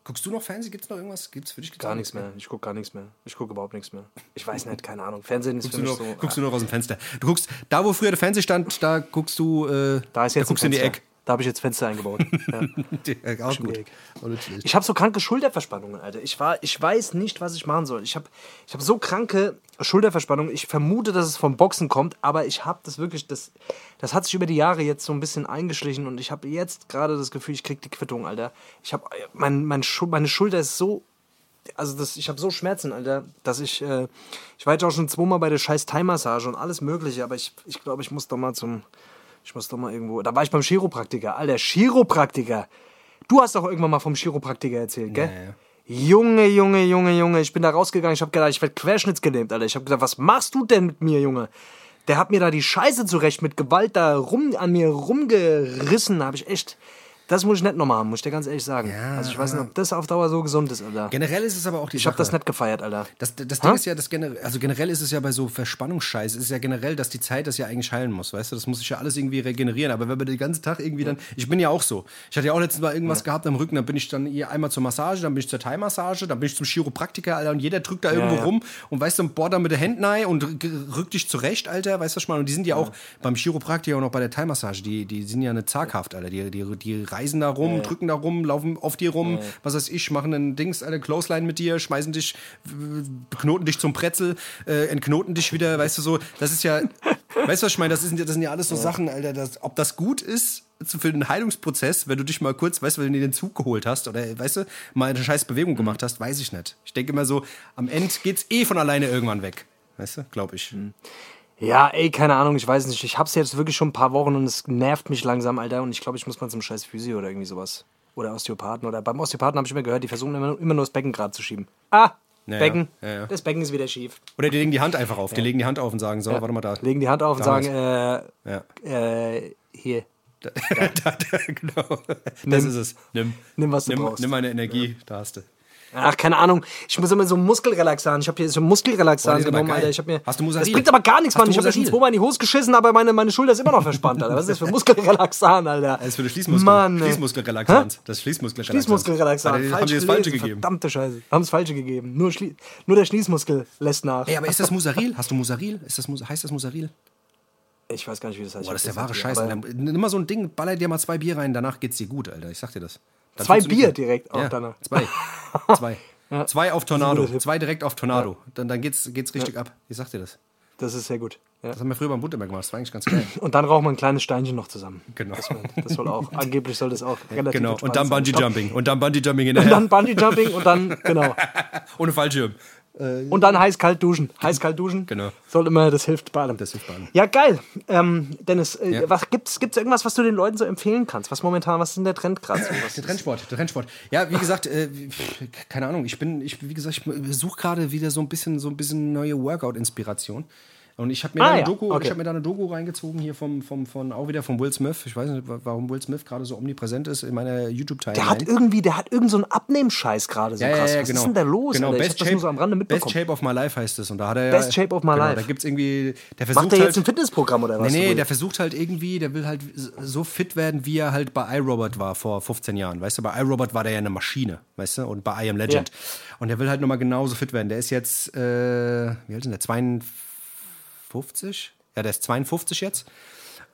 Guckst du noch Fernsehen? Gibt es noch irgendwas? Gibt es für dich gar nichts mehr? Ich gucke gar nichts mehr. Ich gucke überhaupt nichts mehr. Ich weiß nicht, keine Ahnung. Fernsehen ist guckst für mich noch, so. Guckst ja. du noch aus dem Fenster? Du guckst, da wo früher der Fernseher stand, da guckst du. Äh, da ist jetzt da guckst du in die Ecke. Da habe ich jetzt Fenster eingebaut. Ja. auch gut. Ich habe so kranke Schulterverspannungen, Alter. Ich, war, ich weiß nicht, was ich machen soll. Ich habe ich hab so kranke Schulterverspannungen. Ich vermute, dass es vom Boxen kommt, aber ich habe das wirklich, das, das hat sich über die Jahre jetzt so ein bisschen eingeschlichen und ich habe jetzt gerade das Gefühl, ich kriege die Quittung, Alter. Ich habe, mein, mein, meine Schulter ist so also das, ich habe so Schmerzen, Alter, dass ich, äh, ich war jetzt auch schon zweimal bei der scheiß Thai-Massage und alles mögliche, aber ich, ich glaube, ich muss doch mal zum, ich muss doch mal irgendwo. Da war ich beim Chiropraktiker. Alter, Chiropraktiker. Du hast doch irgendwann mal vom Chiropraktiker erzählt, gell? Ja. Junge, Junge, Junge, Junge. Ich bin da rausgegangen. Ich habe gedacht, ich werde querschnittsgelähmt, Alter. Ich habe gesagt, was machst du denn mit mir, Junge? Der hat mir da die Scheiße zurecht mit Gewalt da rum an mir rumgerissen. Da habe ich echt. Das muss ich nicht nochmal haben, muss ich dir ganz ehrlich sagen. Ja, also ich weiß nicht, ob das auf Dauer so gesund ist, Alter. Generell ist es aber auch die Ich habe das nicht gefeiert, Alter. Das, das Ding ha? ist ja, das generell, also generell ist es ja bei so Verspannungsscheiß, ist ja generell, dass die Zeit das ja eigentlich heilen muss, weißt du? Das muss sich ja alles irgendwie regenerieren. Aber wenn man den ganzen Tag irgendwie dann, ich bin ja auch so. Ich hatte ja auch letztens mal irgendwas ja. gehabt am Rücken, dann bin ich dann hier einmal zur Massage, dann bin ich zur Thai-Massage, dann bin ich zum Chiropraktiker, Alter, und jeder drückt da ja, irgendwo rum und weißt du, bohrt da mit der Hand rein und rückt dich zurecht, Alter, weißt du was ich meine? Und die sind ja auch beim Chiropraktiker und auch bei der Thai-Massage, die, die sind ja eine zaghaft, Alter. Die, die, die reisen da rum, drücken drücken da rum, laufen auf dir rum, ja. was weiß ich, machen ein Dings, eine Clothesline mit dir, schmeißen dich, beknoten dich zum Pretzel, äh, entknoten dich wieder, weißt du so, das ist ja, weißt du, was ich meine, das, ist, das sind ja alles so ja. Sachen, Alter, das, ob das gut ist für den Heilungsprozess, wenn du dich mal kurz, weißt du, wenn du dir den Zug geholt hast oder, weißt du, mal eine scheiß Bewegung gemacht hast, weiß ich nicht. Ich denke immer so, am Ende geht's eh von alleine irgendwann weg. Weißt du, glaube ich. Mhm. Ja, ey, keine Ahnung, ich weiß nicht. Ich hab's jetzt wirklich schon ein paar Wochen und es nervt mich langsam, Alter. Und ich glaube, ich muss mal zum scheiß Physio oder irgendwie sowas. Oder Osteopathen. Oder beim Osteopathen habe ich immer gehört, die versuchen immer, immer nur das Becken gerade zu schieben. Ah, Ja, Becken. ja, ja, ja. Das Becken ist wieder schief. Oder die legen die Hand einfach auf. Die legen die Hand auf und sagen, so, warte mal da. Legen die Hand auf und Damals. sagen, äh, Ja. äh, hier. Da, da, genau. Das ist es. Nimm, Nimm, was du nimm, brauchst. nimm meine Energie, da hast du. Ach, keine Ahnung. Ich muss immer so Muskelrelaxan. Ich habe hier so Muskelrelaxan genommen. Alter. Ich hab mir, Hast du Musasil? Das bringt aber gar nichts, Mann. Ich habe mir schon zweimal in die Hose geschissen, aber meine, meine Schulter ist immer noch verspannt, Alter. Was ist das für Muskelrelaxan, Alter? Das ist für die Schließmuskel. Mann, ey. Schließmuskelrelaxanz. Das ist. Schließmuskelrelaxan. Haben die das falsche gegeben? Verdammte Scheiße. Haben das falsche gegeben. Nur, Schlie nur der Schließmuskel lässt nach. Ey, aber ist das Musaril? Hast du Musaril? Ist das, heißt das Musaril? Ich weiß gar nicht, wie das heißt. Boah, das ist der wahre Scheiß. Nimm mal so ein Ding, baller dir mal zwei Bier rein, danach geht's dir gut, Alter. Ich sag dir das. Dann Zwei Bier gut. direkt auch ja, danach. Zwei. Zwei. Zwei auf Tornado. Zwei direkt auf Tornado. Dann, dann geht's, geht's richtig ab. Ich sag dir das. Das ist sehr gut. Ja. Das haben wir früher beim Bund immer gemacht. Das war eigentlich ganz geil. Und dann rauchen wir ein kleines Steinchen noch zusammen. Genau. Das soll auch, angeblich soll das auch relativ Genau. Und dann. Bungee Jumping. Und dann Bungee Jumping Und hinterher. dann Bungee Jumping und dann, genau. Ohne Fallschirm. Und dann heiß-kalt duschen. Heiß-kalt duschen. Genau. Soll immer, das hilft bei allem. Das hilft bei allem. Ja, geil. Ähm, Dennis, äh, Ja. was gibt's, gibt's irgendwas, was du den Leuten so empfehlen kannst? Was momentan, was ist denn der Trend gerade? So? Der Trendsport, der Trendsport. Ja, wie gesagt, äh, keine Ahnung, ich bin, ich, wie gesagt, ich suche gerade wieder so ein bisschen, so ein bisschen neue Workout-Inspiration. Und ich habe mir, Ah, da eine ja. Doku, Okay. ich hab mir da eine Doku reingezogen hier vom, vom, von, auch wieder von Will Smith. Ich weiß nicht, warum Will Smith gerade so omnipräsent ist in meiner Der hat irgendwie, der hat irgend so einen Abnehmscheiß gerade so Ja, ja, krass. ja, was genau. ist denn da los? Genau, Best Shape, nur so am Rande Best. Shape of My Life heißt es. Und da hat er Best Shape of My genau, Life. Da gibt's irgendwie, der versucht Macht der halt, jetzt ein Fitnessprogramm oder was? Nee, nee, der versucht halt irgendwie, der will halt so fit werden, wie er halt bei iRobot war vor 15 Jahren. Weißt du, bei iRobot war der ja eine Maschine, weißt du, und bei I Am Legend. Und der will halt nochmal genauso fit werden. Der ist jetzt, äh, wie alt ist denn der? 52? Ja, der ist 52 jetzt.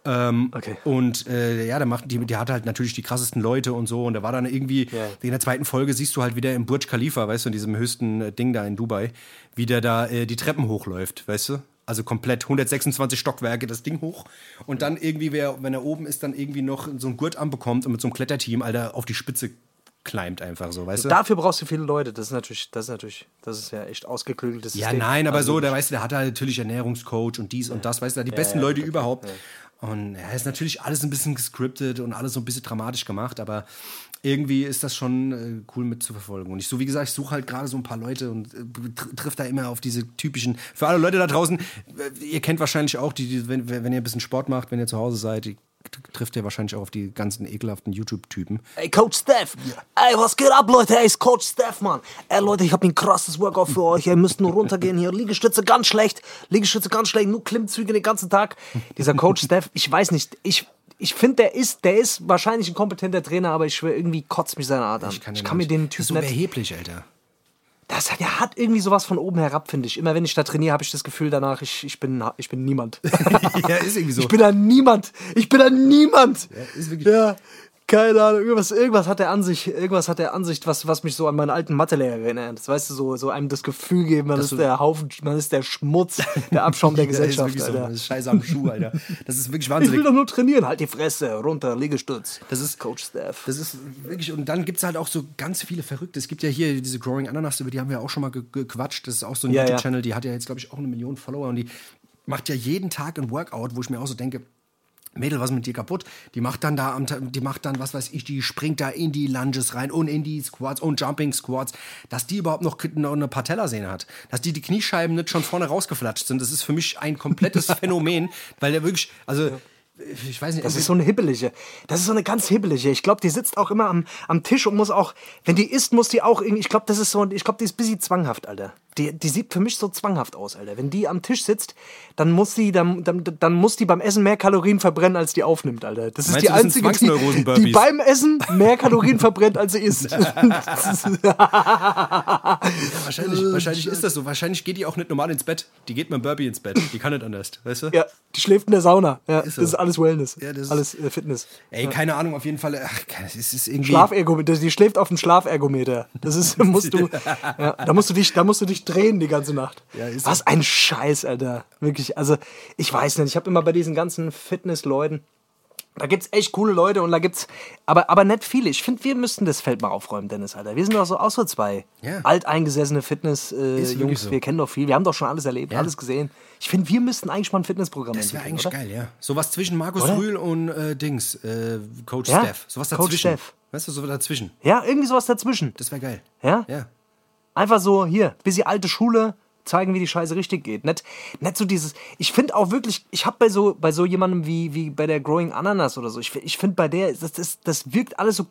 Ähm, Okay. Und äh, ja, der macht, die, der hat halt natürlich die krassesten Leute und so. Und der war dann irgendwie, Ja. in der zweiten Folge siehst du halt wieder im Burj Khalifa, weißt du, in diesem höchsten äh, Ding da in Dubai, wie der da äh, die Treppen hochläuft, weißt du? Also komplett 126 Stockwerke das Ding hoch. Und dann irgendwie, wer, wenn er oben ist, dann irgendwie noch so ein Gurt anbekommt und mit so einem Kletterteam, Alter, auf die Spitze climbt einfach so, weißt du? Dafür brauchst du viele Leute. Das ist natürlich, das ist natürlich, das ist ja echt ausgeklügeltes Ja, System. nein, aber Also, so, der weißt du, der hat halt natürlich Ernährungscoach und dies und das, weißt du, die besten Leute überhaupt. Und ja, ist natürlich alles ein bisschen gescriptet und alles so ein bisschen dramatisch gemacht, aber irgendwie ist das schon äh, cool mit zu verfolgen. Und ich so, wie gesagt, ich suche halt gerade so ein paar Leute und äh, tr trifft da immer auf diese typischen. Für alle Leute da draußen, äh, ihr kennt wahrscheinlich auch die, die wenn, wenn ihr ein bisschen Sport macht, wenn ihr zu Hause seid, die, trifft ihr wahrscheinlich auch auf die ganzen ekelhaften YouTube-Typen. Ey, Coach Steph. Ey, was geht ab, Leute? Ey, ist Coach Steph, Mann. Ey, Leute, ich hab ein krasses Workout für euch. Ihr müsst nur runtergehen hier. Liegestütze ganz schlecht. Liegestütze ganz schlecht. Nur Klimmzüge den ganzen Tag. Dieser Coach Steph, ich weiß nicht. Ich, ich finde, der ist, der ist wahrscheinlich ein kompetenter Trainer, aber ich schwöre, irgendwie kotzt mich seine Art an. Ich kann, den mir nicht- den Das ist Typen so nicht... überheblich, Alter. Das, hat- der hat irgendwie sowas von oben herab, finde ich. Immer wenn ich da trainiere, habe ich das Gefühl danach, ich, ich, bin, ich bin niemand. ja, ist irgendwie so. Ich bin ein Niemand. Ich bin ein Niemand. Ja, ist wirklich- keine Ahnung. Irgendwas, irgendwas hat er an sich, irgendwas hat er an sich, was, was mich so an meinen alten Mathelehrer erinnert. Das weißt du, so, so einem das Gefühl geben, man ist der Haufen, man ist der Schmutz, der Abschaum der Ja, ist Gesellschaft, wirklich so. Alter. Das ist scheiße am Schuh, Alter. Das ist wirklich Ich will wahnsinnig. doch nur trainieren. Halt die Fresse, runter, Liegestütz. Das ist- Coach Steph. Das ist wirklich, und dann gibt es halt auch so ganz viele Verrückte. Es gibt ja hier diese Growing Ananas, über die haben wir auch schon mal ge gequatscht. Das ist auch so ein Ja, ja. YouTube-Channel, die hat ja jetzt, glaube ich, auch eine Million Follower und die macht ja jeden Tag ein Workout, wo ich mir auch so denke, Mädel, was ist mit dir kaputt? Die macht dann da, am die macht dann, was weiß ich, die springt da in die Lunges rein und in die Squats und Jumping Squats, dass die überhaupt noch, eine Patellasehne hat, dass die die Kniescheiben nicht schon vorne rausgeflatscht sind. Das ist für mich ein komplettes Phänomen, weil der wirklich, also ich weiß nicht, Das ist so eine hibbelige. Das ist so eine ganz hibbelige. Ich glaube, die sitzt auch immer am, am Tisch und muss auch, wenn die isst, muss die auch irgendwie, ich glaube, das ist so, ich glaube, die ist ein bisschen zwanghaft, Alter. Die, die sieht für mich so zwanghaft aus, Alter. Wenn die am Tisch sitzt, dann muss die, dann, dann, dann muss die beim Essen mehr Kalorien verbrennen, als die aufnimmt, Alter. Das ist Meinst die einzige, die, die beim Essen mehr Kalorien verbrennt, als sie isst. Wahrscheinlich, wahrscheinlich ist das so. Wahrscheinlich geht die auch nicht normal ins Bett. Die geht mit dem Burpee ins Bett. Die kann nicht anders, weißt du? ja, die schläft in der Sauna. Ja, so. das ist alles Wellness. Ja, alles äh, Fitness. Ey, keine Ahnung, auf jeden Fall. Ach, es ist irgendwie. Schlafergometer, die schläft auf dem Schlafergometer. Das ist, musst du, ja, da musst du dich, da musst du dich drehen die ganze Nacht. Ja, ist Was ein Scheiß, Alter. Wirklich, also ich weiß nicht, ich habe immer bei diesen ganzen Fitnessleuten, Da gibt's echt coole Leute und da gibt's, aber, aber nicht viele. Ich finde, wir müssten das Feld mal aufräumen, Dennis, Alter. Wir sind doch so auch so zwei Ja. alteingesessene wirklich Fitness-Jungs. so. wir kennen doch viel. Wir haben doch schon alles erlebt, alles gesehen. Ich finde, wir müssten eigentlich mal ein Fitnessprogramm Das wäre eigentlich oder? geil, ja. Sowas zwischen Markus Oder? Rühl und äh, Dings, äh, Coach Ja, Steph. Sowas Coach dazwischen. Steph. Weißt du, so dazwischen. Ja, irgendwie sowas dazwischen. Das wäre geil. Ja? Ja. Einfach so, hier, bisschen alte Schule, zeigen, wie die Scheiße richtig geht. Nicht, nicht so dieses. Ich finde auch wirklich, ich habe bei so, bei so jemandem wie, wie bei der Growing Ananas oder so, ich, ich finde bei der, das, das, das wirkt alles so.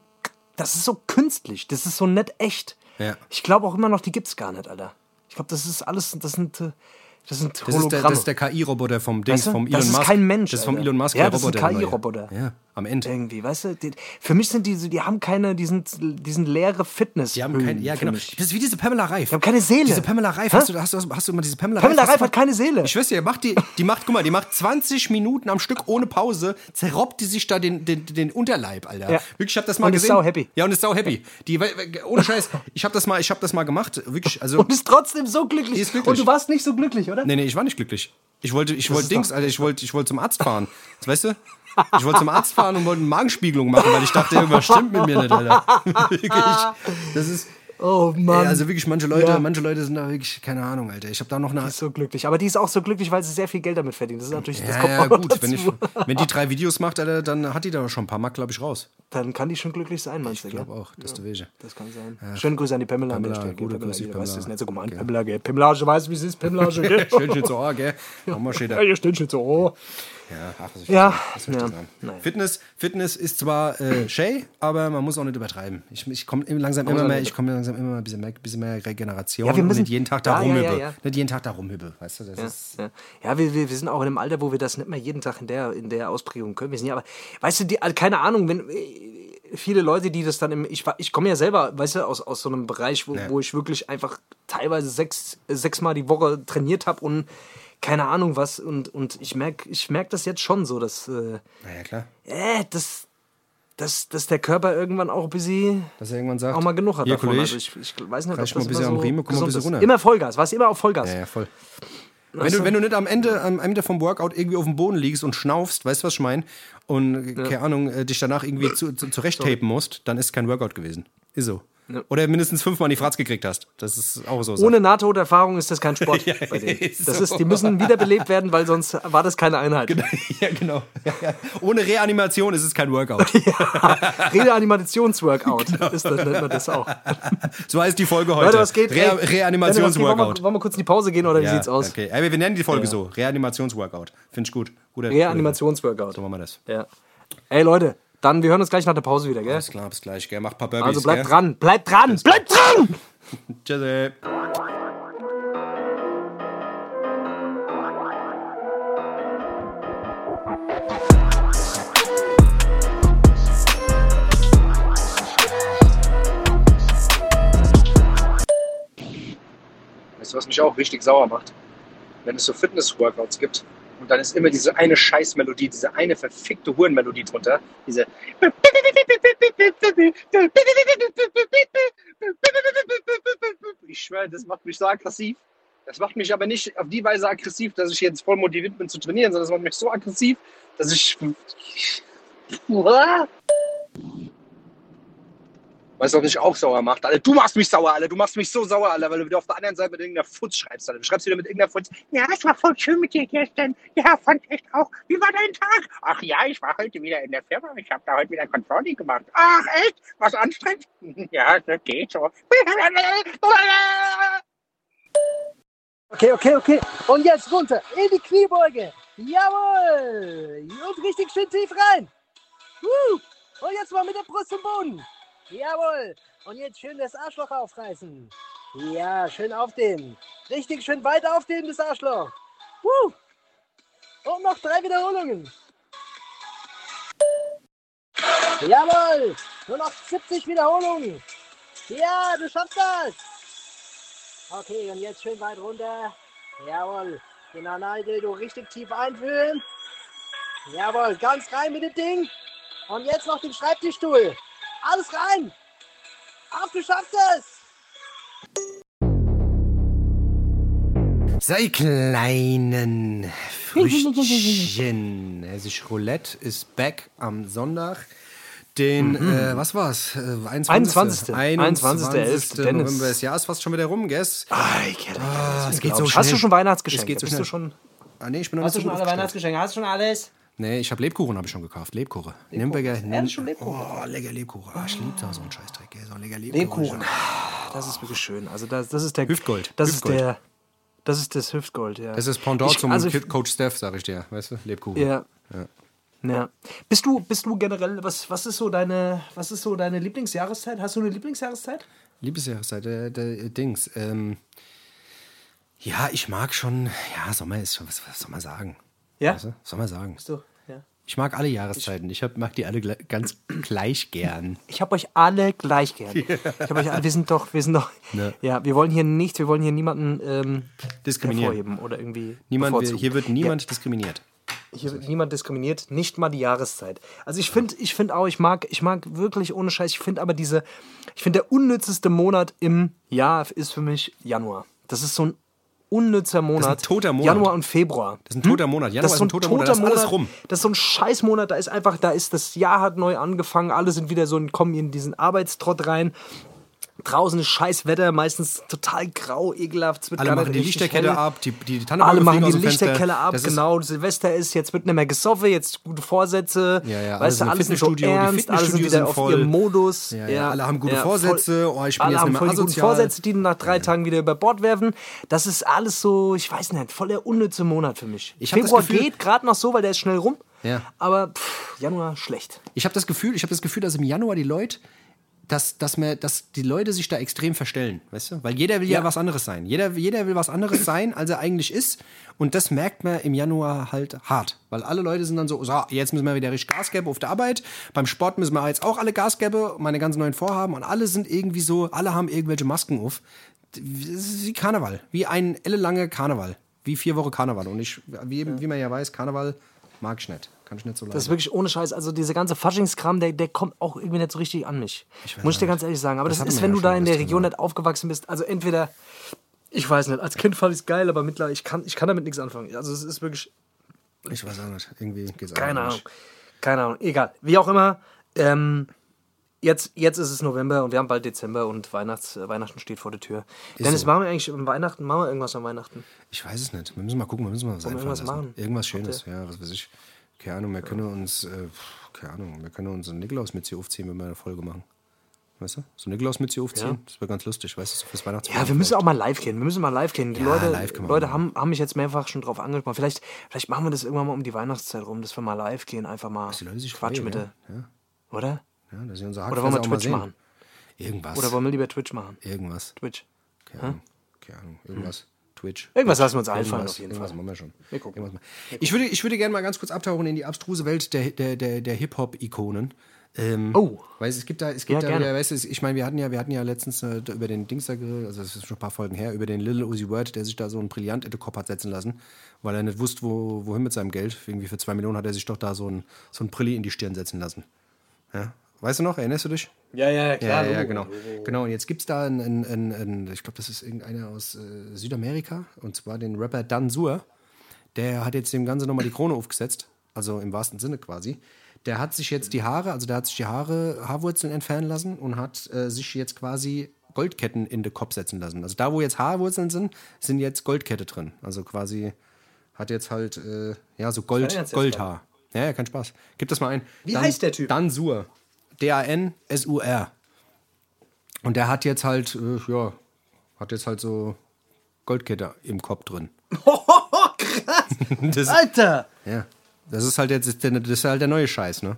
Das ist so künstlich, das ist so nett echt. Ja. Ich glaube auch immer noch, die gibt's gar nicht, Alter. Ich glaube, das ist alles, das sind, das sind der, Hologramme. das ist der KI-Roboter vom Dings, Weißt du? vom Elon Das ist Musk. kein Mensch, Das ist vom Alter. Elon Musk, Ja, der das ist ein Roboter. der. KI-Roboter. Ja, am Ende. irgendwie, weißt du? Die, für mich sind diese, die haben keine, die sind, die sind leere Fitness. Die haben kein, ja, genau. mich. Das ist wie diese Pamela Reif. Die haben keine Seele. Diese Pamela Reif, hast du, hast, du, hast du immer diese Pamela, Pamela Reif? hast Reif hat keine Seele. Ich schwör's dir, macht die, die macht, guck mal, die macht 20 Minuten am Stück ohne Pause, zerrobbt die sich da den, den, den Unterleib, Alter. Ja. Wirklich, ich hab das mal Und ist gesehen. sau happy. Ja, und ist sau happy. Die, ohne Scheiß, ich hab das mal, ich hab das mal gemacht, wirklich, also. Und ist trotzdem so glücklich. Die ist glücklich. Und du warst nicht so glücklich, oder? Nee, nee, ich war nicht glücklich. Ich wollte, ich wollte ist Dings, doch- Alter, ich wollte, ich wollte zum Arzt fahren. Das weißt du? Ich wollte zum Arzt fahren und wollte eine Magenspiegelung machen, weil ich dachte, irgendwas stimmt mit mir nicht, Alter. wirklich. Das ist, Oh Mann. ey, also wirklich, manche Leute, Ja. manche Leute sind da wirklich, keine Ahnung, Alter. Ich habe da noch eine. die ist so glücklich. Aber die ist auch so glücklich, weil sie sehr viel Geld damit verdient. Das ist natürlich, das Ja, kommt ja, gut. Wenn, ich, wenn die drei Videos macht, Alter, dann hat die da schon ein paar Mark, glaube ich, raus. Dann kann die schon glücklich sein, meinst du, Ich glaube auch, das ist der Wege. Das kann sein. Schöne Grüße an die Pamela, Pamela, gute Pamela, Grüße, ihr weißt, das ist Pamela. nicht so gemeint. Pamela, gell? Pamela, ich weiß, wie es ist. Pamela, gell? Schön schön so, ah, gell? Nochmal steht da. Ja, ihr steht schon so. Oh. Ja, ach, Ja, ja. Fitness, Fitness ist zwar äh, Shay, aber man muss auch nicht übertreiben. Ich, ich komme langsam immer mehr, ich komme langsam immer mehr ein bisschen mehr, bisschen mehr Regeneration Ja, wir müssen- und nicht jeden Tag da Ja, rumhüppe. ja. Nicht jeden Tag da rumhüppe, weißt du? Das ist, Ja, wir, wir, wir sind auch in einem Alter, wo wir das nicht mehr jeden Tag in der, in der Ausprägung können. Wir sind ja aber, weißt du, die, also keine Ahnung, wenn äh, viele Leute, die das dann im, ich, ich komme ja selber, weißt du, aus, aus so einem Bereich, wo, wo ich wirklich einfach teilweise sechs, sechsmal die Woche trainiert habe und keine Ahnung was und, und ich merke ich merk das jetzt schon so, dass, äh, naja, klar. äh, dass, dass, dass der Körper irgendwann auch ein bisschen Dass er irgendwann sagt, auch mal genug hat hier, davon. Kollege, Also ich, ich weiß nicht, ob das mal ein bisschen immer am so Riemen, komm mal ein bisschen ist. runter. Immer Vollgas, warst immer auf Vollgas. Ja, ja, voll. Wenn du, wenn du nicht am Ende, am Ende vom Workout irgendwie auf dem Boden liegst und schnaufst, weißt du, was ich meine? Und, keine Ahnung, äh, dich danach irgendwie zu, zu, zurecht-tapen musst, dann ist es kein Workout gewesen. Ist so. Oder mindestens fünfmal in die Fratz gekriegt hast. Das ist auch so. Ohne Nahtoderfahrung ist das kein Sport Ja, bei denen. Das so. ist, die müssen wiederbelebt werden, weil sonst war das keine Einheit. ja, genau. Ja, ja. Ohne Reanimation ist es kein Workout. Reanimationsworkout ist das, nennt man das auch. So heißt die Folge heute. Leute, was geht? Re? Wollen Reanimationsworkout. wir, wollen wir kurz in die Pause gehen oder wie sieht's aus? Okay. Wir nennen die Folge so. Reanimationsworkout. Finde ich gut. Guter, Reanimationsworkout. So machen wir das. Ja. Ey Leute, dann wir hören uns gleich nach der Pause wieder, gell? Alles klar, bis gleich. Gell? Mach ein paar Burpees. Also bleibt dran, bleibt dran, bleibt dran! Tschüssi. Weißt du, was mich auch richtig sauer macht? Wenn es so Fitness-Workouts gibt und dann ist immer diese eine Scheißmelodie, diese eine verfickte Hurenmelodie drunter. Diese. Ich schwöre, das macht mich so aggressiv. Das macht mich aber nicht auf die Weise aggressiv, dass ich jetzt voll motiviert bin zu trainieren, sondern das macht mich so aggressiv, dass ich. Weißt du, was mich auch sauer macht? Alter, du machst mich sauer, Alter. Du machst mich so sauer, Alter, weil du wieder auf der anderen Seite mit irgendeiner Futz schreibst, Alter. Du schreibst wieder mit irgendeiner Futz. Ja, es war voll schön mit dir gestern. Ja, fand ich auch. Wie war dein Tag? Ach ja, ich war heute wieder in der Firma. Ich habe da heute wieder Controlling gemacht. Ach, echt? Was anstrengend? Ja, das geht so. Okay, okay, okay. Und jetzt runter in die Kniebeuge. Jawohl. Und richtig schön tief rein. Und jetzt mal mit der Brust zum Boden. Jawohl. Und jetzt schön das Arschloch aufreißen. Ja, schön aufdehnen. Richtig schön weit aufdehnen, das Arschloch. Woo. Und noch drei Wiederholungen. Jawohl. Nur noch 70 Wiederholungen. Ja, du schaffst das. Okay, und jetzt schön weit runter. Jawohl. Den Analdildo richtig tief einfühlen. Jawohl, ganz rein mit dem Ding. Und jetzt noch den Schreibtischstuhl. Alles rein. Auf, du schaffst es. Sei kleinen Früchtchen. Hessisch Roulette ist back am Sonntag. Den, äh, was war's? Äh, 21. 21.. 21.11. Dennis. November. Das Jahr ist fast schon wieder rum, gell? Ay, Kerl, Ah, es geht so Hast schnell. du schon Weihnachtsgeschenke? Es geht so Bist schnell. du schon, Ah, nee, ich bin noch hast du schon alle. Weihnachtsgeschenke? Hast du schon alles? Nee, ich habe Lebkuchen habe ich schon gekauft. Lebkuchen. Nürnberger. Ehrlich, schon Lebkuchen? Oh, lecker Lebkuchen. Ah, ich liebe da so einen Scheißdreck. ey. So ein lecker Lebkuchen. Lebkuchen. Das ist wirklich schön. Also das, das ist der Hüftgold. Das Hüftgold. ist der. Das ist das Hüftgold, ja. Das ist Pendant Ich- zum also, Coach Steph, sag ich dir. Weißt du? Lebkuchen. Ja. ja. Bist du, bist du generell, was, was ist so deine, was ist so deine Lieblingsjahreszeit? Hast du eine Lieblingsjahreszeit? Liebesjahreszeit, der, der Dings. Ähm, ja, ich mag schon, ja, Sommer ist schon, was, was soll man sagen? Ja? Weißt du? Was soll man sagen? So, ja. Ich mag alle Jahreszeiten. Ich hab, mag die alle ganz gleich gern. Ich habe euch alle gleich gern. Ich hab euch alle, wir sind doch, wir sind doch, Ne. ja, wir wollen hier nicht, wir wollen hier niemanden ähm, Diskriminieren. hervorheben oder irgendwie Niemand, wir, bevorzugen. hier wird niemand diskriminiert. Hier wird niemand diskriminiert, nicht mal die Jahreszeit. Also ich finde, ich finde auch, ich mag, ich mag wirklich ohne Scheiß, ich finde aber diese, ich finde der unnützeste Monat im Jahr ist für mich Januar. Das ist so ein unnützer Monat. toter Monat. Januar und Februar. Das ist ein toter Monat. Januar Das ist so ein toter Monat. Das ist alles rum. Das ist so ein Scheißmonat. Da ist einfach, da ist das Jahr hat neu angefangen. Alle sind wieder so, kommen in diesen Arbeitstrott rein. Draußen ist scheiß Wetter, meistens total grau, ekelhaft. Alle machen die Lichterkette ab, die, die Tannenbäume Alle machen die. Lichterkeller ab, Das ist- genau. Silvester ist, jetzt wird nicht mehr gesoffen, jetzt gute Vorsätze. Ja, ja, weißt du, alles sind so die ernst, alle sind wieder sind auf voll. ihrem Modus. Ja, ja, alle haben gute. Vorsätze. Oh, ich bin alle jetzt haben nicht mehr voll die asozial. Vorsätze, die nach drei Tagen wieder über Bord werfen. Das ist alles so, ich weiß nicht, voll der unnütze Monat für mich. Ich Februar Gefühl- geht gerade noch so, weil der ist schnell rum. Ja. Aber pff, Januar schlecht. Ich habe das Gefühl, ich habe das Gefühl, dass im Januar die Leute, dass, dass, mir, dass die Leute sich da extrem verstellen, weißt du? Weil jeder will ja, Ja. was anderes sein. Jeder, jeder will was anderes sein, als er eigentlich ist. Und das merkt man im Januar halt hart. Weil alle Leute sind dann so, so jetzt müssen wir wieder richtig Gas geben auf der Arbeit. Beim Sport müssen wir jetzt auch alle Gas geben, meine ganzen neuen Vorhaben. Und alle sind irgendwie so, alle haben irgendwelche Masken auf. Das ist wie Karneval. Wie ein ellenlanger Karneval. Wie vier Wochen Karneval. Und ich, wie, wie man ja weiß, Karneval mag ich nicht. Kann ich nicht so leiden. Das ist wirklich ohne Scheiß. Also dieser ganze Faschingskram, der, der kommt auch irgendwie nicht so richtig an mich. weiß Muss ich dir ganz ehrlich sagen. Aber Das das, ist, wenn ja du da in der Region nicht aufgewachsen bist. Also entweder, ich weiß nicht, als Kind fand ich es geil, aber mittlerweile, ich kann, ich kann damit nichts anfangen. Also es ist wirklich, Ich weiß auch nicht. Irgendwie geht's keine Ahnung. nicht. Keine Ahnung. Egal. Wie auch immer. Ähm, jetzt, jetzt ist es November und wir haben bald Dezember und Weihnachts, äh, Weihnachten steht vor der Tür. Dennis, so. machen wir eigentlich am Weihnachten, machen wir irgendwas am Weihnachten? Ich weiß es nicht. Wir müssen mal gucken, wir müssen mal was Wollen irgendwas lassen. machen? Irgendwas Schönes, ja, was weiß ich. Keine Ahnung, wir können uns, äh, keine Ahnung, wir können uns eine Nikolausmütze aufziehen, wenn wir eine Folge machen. Weißt du? So eine Nikolausmütze aufziehen, Ja. das wäre ganz lustig, weißt du, so fürs Weihnachtsfest. Ja, wir müssen auch mal live gehen. Wir müssen mal live gehen. Die Ja, Leute, live Leute haben, haben mich jetzt mehrfach schon drauf angesprochen. Vielleicht, vielleicht machen wir das irgendwann mal um die Weihnachtszeit rum, dass wir mal live gehen, einfach mal Quatsch mit ja. der. Oder? Ja, dass wir unser Oder wollen wir Twitch machen? Irgendwas. Oder wollen wir lieber Twitch machen? irgendwas. Twitch. Keine Ahnung. Keine Ahnung. Irgendwas. Twitch. Irgendwas lassen wir uns einfallen, Irgendwas- auf jeden irgendwas Fall. machen wir schon. Wir gucken. Irgendwas mal. Ich würde, ich würde gerne mal ganz kurz abtauchen in die abstruse Welt der, der, der, der Hip-Hop-Ikonen. Ähm, Oh. Weißt, es gibt da, es gibt Ja, da wieder, weißt du, ich meine, wir hatten ja, wir hatten ja letztens äh, über den Dings da, also das ist schon ein paar Folgen her, über den Little Uzi Word, der sich da so ein Brillant in den Kopf hat setzen lassen, weil er nicht wusste, wo, wohin mit seinem Geld. Irgendwie für zwei Millionen hat er sich doch da so ein, so ein Brilli in die Stirn setzen lassen. Ja? Weißt du noch? Erinnerst du dich? Ja, ja, Ja, ja, genau. Genau, und jetzt gibt es da einen, einen, einen, ich glaube, das ist irgendeiner aus äh, Südamerika, und zwar den Rapper Dan Sur. Der hat jetzt dem Ganzen nochmal die Krone aufgesetzt, also im wahrsten Sinne quasi. Der hat sich jetzt die Haare, also der hat sich die Haare, Haarwurzeln entfernen lassen und hat äh, sich jetzt quasi Goldketten in den Kopf setzen lassen. Also da, wo jetzt Haarwurzeln sind, sind jetzt Goldkette drin. Also quasi hat jetzt halt, äh, ja, so Gold, Goldhaar. Ja, ja, kein Spaß. Gib das mal ein. Wie heißt der Typ? Dan Sur. D-A-N-S-U-R. Und der hat jetzt halt, äh, ja, hat jetzt halt so Goldkette im Kopf drin. das, Alter! ja, das ist halt jetzt der, das ist halt der neue Scheiß, ne?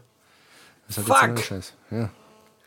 Das ist halt jetzt der Fuck. neue Scheiß. Ja,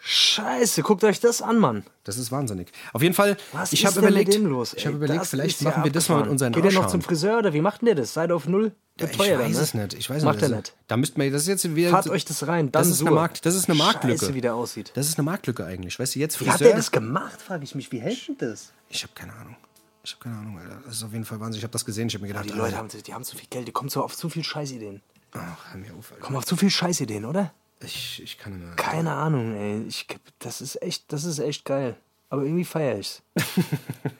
Scheiße, guckt euch das an, Mann. das ist wahnsinnig. Auf jeden Fall, Was ich habe überlegt, los? ich habe überlegt, Das vielleicht ist ja machen wir das mal mit unseren Geht er noch zum Friseur oder wie macht denn der das? Seid auf null? Ja, ich teuer weiß dann, es ne? nicht. Ich weiß Macht nicht. er das- nicht. Da müsst man, das ist jetzt wieder. Fahrt euch das rein. Das dann ist eine. Markt- das ist eine Marktlücke. Scheiße, wie der aussieht. Das ist eine Marktlücke eigentlich. Weißt du, jetzt Wie Friseur. hat der das gemacht, frage ich mich. Wie hält denn das? Ich habe keine Ahnung. Ich habe keine Ahnung, Alter. Das ist auf jeden Fall Wahnsinn. Ich habe das gesehen. Ich habe mir gedacht, Die Leute haben, die haben zu viel Geld, die kommen so auf zu viel Scheißideen. ach, hör mir auf, Alter. Kommen auf zu viel Scheißideen, oder? Ich, ich kann mehr. Keine Ahnung, ey. Ich, das ist echt, das ist echt geil. aber irgendwie feiere ich's.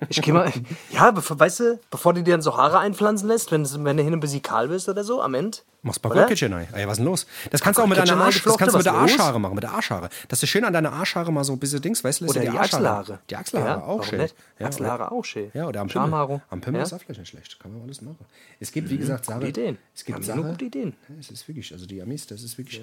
Ich gehe mal, ja, bevor, weißt du, bevor du dir dann so Haare einpflanzen lässt, wenn, wenn du hin und bisschen kahl bist oder so, am Ende. Machst Oder? Röckchen rein. Ey, was ist denn los? Das kannst du auch mit deiner Arsch, das kannst du mit der? Arschhaare machen, mit der Arschhaare. Das ist schön an deiner Arschhaare mal so ein bisschen Dings, weißt du? lässt Oder du die Arschhaare- Achselhaare. Die Achselhaare Ja, auch schön. nicht? Ja, Achselhaare auch schön. Ja, oder am Pimmel. Am Pimmel Ja. ist auch vielleicht nicht schlecht. Kann man alles machen. Es gibt, wie gesagt, Sache. Gute Ideen. Es gibt Haben die Sache. nur gute Ideen. Es ist wirklich, also die Amis, das ist wirklich.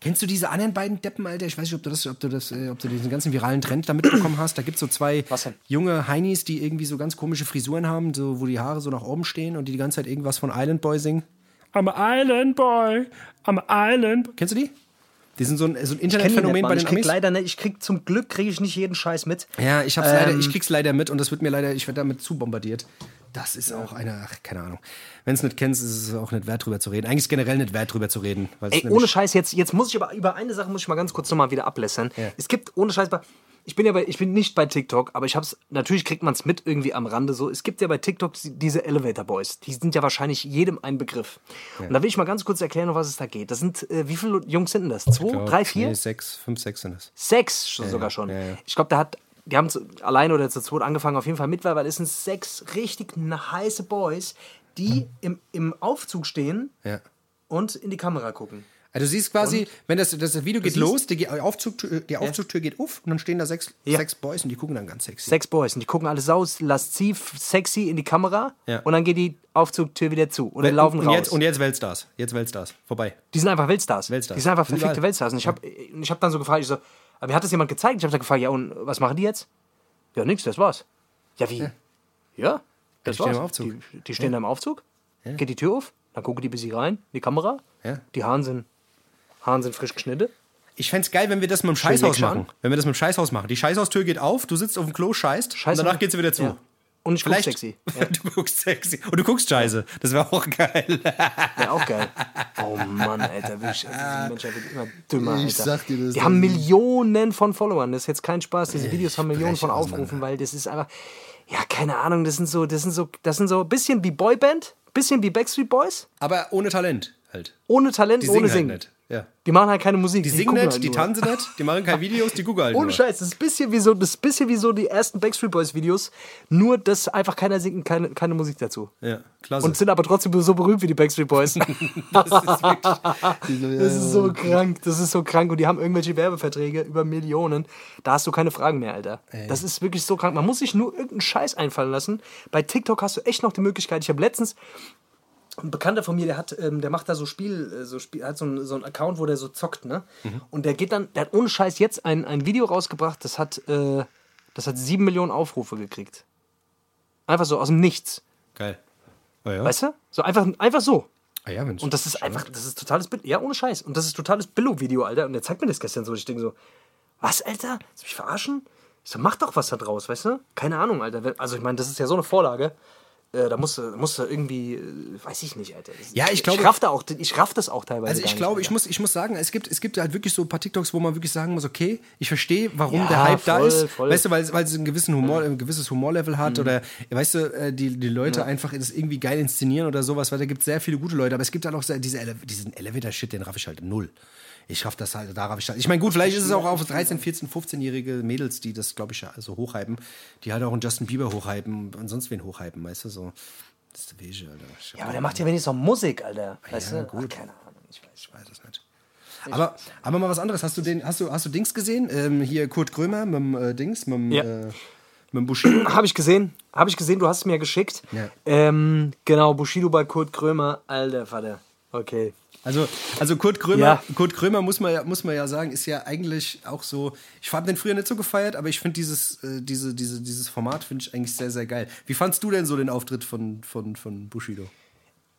Kennst du diese anderen beiden Deppen, Alter? Ich weiß nicht, ob du das, ob du das, äh, ob du diesen ganzen viralen Trend da mitbekommen hast. Da gibt es so zwei junge Heinis, die irgendwie so ganz komische Frisuren haben, so, wo die Haare so nach oben stehen und die die ganze Zeit irgendwas von Island Boy singen. I'm a Island Boy, I'm a Island Boy. Kennst du die? Die sind so ein, so ein Internetphänomen bei den ich krieg Amis. leider nicht, ich krieg zum Glück kriege ich nicht jeden Scheiß mit. Ja, ich hab's leider, Ähm, ich krieg's leider mit und das wird mir leider, ich werde damit zu bombardiert. Das ist auch eine, ach, keine Ahnung. Wenn es nicht kennst, ist es auch nicht wert drüber zu reden. Eigentlich ist generell nicht wert drüber zu reden. es Ey, ohne Scheiß, jetzt, jetzt muss ich aber über eine Sache muss ich mal ganz kurz nochmal wieder ablässern. Ja. Es gibt, ohne Scheiß, ich bin ja bei, ich bin nicht bei TikTok, aber ich hab's, natürlich kriegt man es mit irgendwie am Rande so. Es gibt ja bei TikTok diese Elevator Boys. Die sind ja wahrscheinlich jedem ein Begriff. Und da will ich mal ganz kurz erklären, um was es da geht. Das sind, äh, wie viele Jungs sind denn das? Zwei, glaub, drei, vier? Nee, sechs, fünf, sechs sind es. Sechs schon sogar schon. ja, ja. Ich glaube, der hat, die haben zu- alleine oder zu zweit angefangen, auf jeden Fall mit, weil es sind sechs richtig heiße Boys, die im, im Aufzug stehen Ja. und in die Kamera gucken. Also du siehst quasi, wenn das, das Video geht los, die, Aufzugtür, die Aufzugtür geht auf und dann stehen da sechs, Ja. sechs Boys und die gucken dann ganz sexy. Sechs Boys und die gucken alles aus, lasziv, sexy in die Kamera Ja. und dann geht die Aufzugtür wieder zu und dann laufen und raus. Jetzt, und jetzt Weltstars. Jetzt Weltstars. Vorbei. die sind einfach Weltstars. Weltstars. Die sind einfach Überall. verfickte Weltstars. Und ich habe ich hab dann so gefragt, ich so, aber mir hat das jemand gezeigt? Ich habe dann gefragt, ja und was machen die jetzt? Ja, nix, das war's. Ja, wie? Ja, das die stehen war's. im Aufzug. Die, die stehen da im Aufzug, geht die Tür auf, dann gucken die bis sie rein, in die Kamera. Ja. Die Haaren sind, Haaren sind frisch geschnitten. Ich fänd's geil, wenn wir das mit dem Scheißhaus Action. machen. Wenn wir das mit dem Scheißhaus machen. Die Scheißhaustür geht auf, du sitzt auf dem Klo, scheißt Scheiße. und danach geht sie wieder zu. Ja. Und ich guck Vielleicht sexy. du guckst sexy. Und du guckst scheiße. Das wäre auch geil. Ja, auch geil. Oh Mann, Alter, also diese Menschheit wird immer dümmer, Alter. Ich sag dir das Die haben. Millionen von Followern, das ist jetzt kein Spaß. Diese Videos haben Millionen von. Aufrufen, weil das ist einfach, ja, keine Ahnung, das sind so, das sind so, das sind so ein bisschen wie Boyband, bisschen wie Backstreet Boys, Aber ohne Talent halt. ohne Talent, Die ohne singen halt Singen. nicht. Ja. Die machen halt keine Musik. Die singen gucken nicht, halt die tanzen nicht, die machen keine Videos, die gucken halt Ohne nur. Scheiß, das ist ein bisschen wie so, das ist ein bisschen wie so die ersten Backstreet Boys Videos, nur dass einfach keiner singt, keine, keine Musik dazu. Ja, klasse. Und sind aber trotzdem so berühmt wie die Backstreet Boys. das ist wirklich, Das ist so krank, das ist so krank. Und die haben irgendwelche Werbeverträge über Millionen. Da hast du keine Fragen mehr, Alter. Das ist wirklich so krank. Man muss sich nur irgendeinen Scheiß einfallen lassen. Bei TikTok hast du echt noch die Möglichkeit. Ich habe letztens. Ein Bekannter von mir, der hat, ähm, der macht da so Spiel, äh, so Spiel, hat so einen so einen Account, wo der so zockt, ne? Und der geht dann, der hat ohne Scheiß jetzt ein, ein Video rausgebracht, das hat, äh, das hat sieben Millionen Aufrufe gekriegt. Einfach so aus dem Nichts. geil. Oh ja. Weißt du? So einfach, einfach so. Ah ja, Mensch. Und das ist einfach, das ist totales. Ja, ohne Scheiß. Und das ist totales Billo-Video, Alter. Und der zeigt mir das gestern so. Ich denke so, was, Alter? Willst du mich verarschen? Ich so, mach doch was da draus, weißt du? Keine Ahnung, Alter. Also, ich meine, das ist ja so eine Vorlage. Äh, da musst du, da irgendwie, äh, weiß ich nicht, Alter. Das, Ja, ich glaube- Ich raff, da auch, ich raff das auch teilweise. Also ich glaube, ich muss, ich muss sagen, es gibt, es gibt halt wirklich so ein paar TikToks, wo man wirklich sagen muss, okay, ich verstehe, warum Ja, der Hype da voll, ist. voll. Weißt du, weil, weil es einen gewissen Humor, ein gewisses Humorlevel Mhm. hat oder weißt du, äh, die, die Leute einfach das irgendwie geil inszenieren oder sowas, weil da gibt es sehr viele gute Leute, aber es gibt halt auch diese Ele diesen Elevator-Shit, den raff ich halt null. Ich raff das halt, da raff ich. Ich meine, gut, vielleicht ist es auch auf 13, 14, 15-jährige Mädels, die das, glaube ich, so hochhypen, die halt auch einen Justin Bieber hochhypen und sonst wen hochhypen, weißt du, so. Das ist der Wege, Alter. Ja, aber der macht ja wenigstens noch Musik, Alter. Weißt ja, du? gut. Ach, keine Ahnung. Ich weiß. Ich weiß es nicht. Aber, aber mal was anderes. Hast du den, hast du, hast du Dings gesehen? Ähm, hier Kurt Krömer mit dem äh, Dings, mit dem, Ja. äh, mit dem Bushido. Habe ich gesehen. Habe ich gesehen, du hast es mir geschickt. Ja. Ähm, genau, Bushido bei Kurt Krömer. Alter Vater. Okay. Also, also Kurt Krömer, Ja. Kurt Krömer muss man, ja, muss man ja sagen, ist ja eigentlich auch so. Ich habe den früher nicht so gefeiert, aber ich finde dieses, äh, diese, diese, dieses Format finde ich eigentlich sehr, sehr geil. Wie fandst du denn so den Auftritt von, von, von Bushido?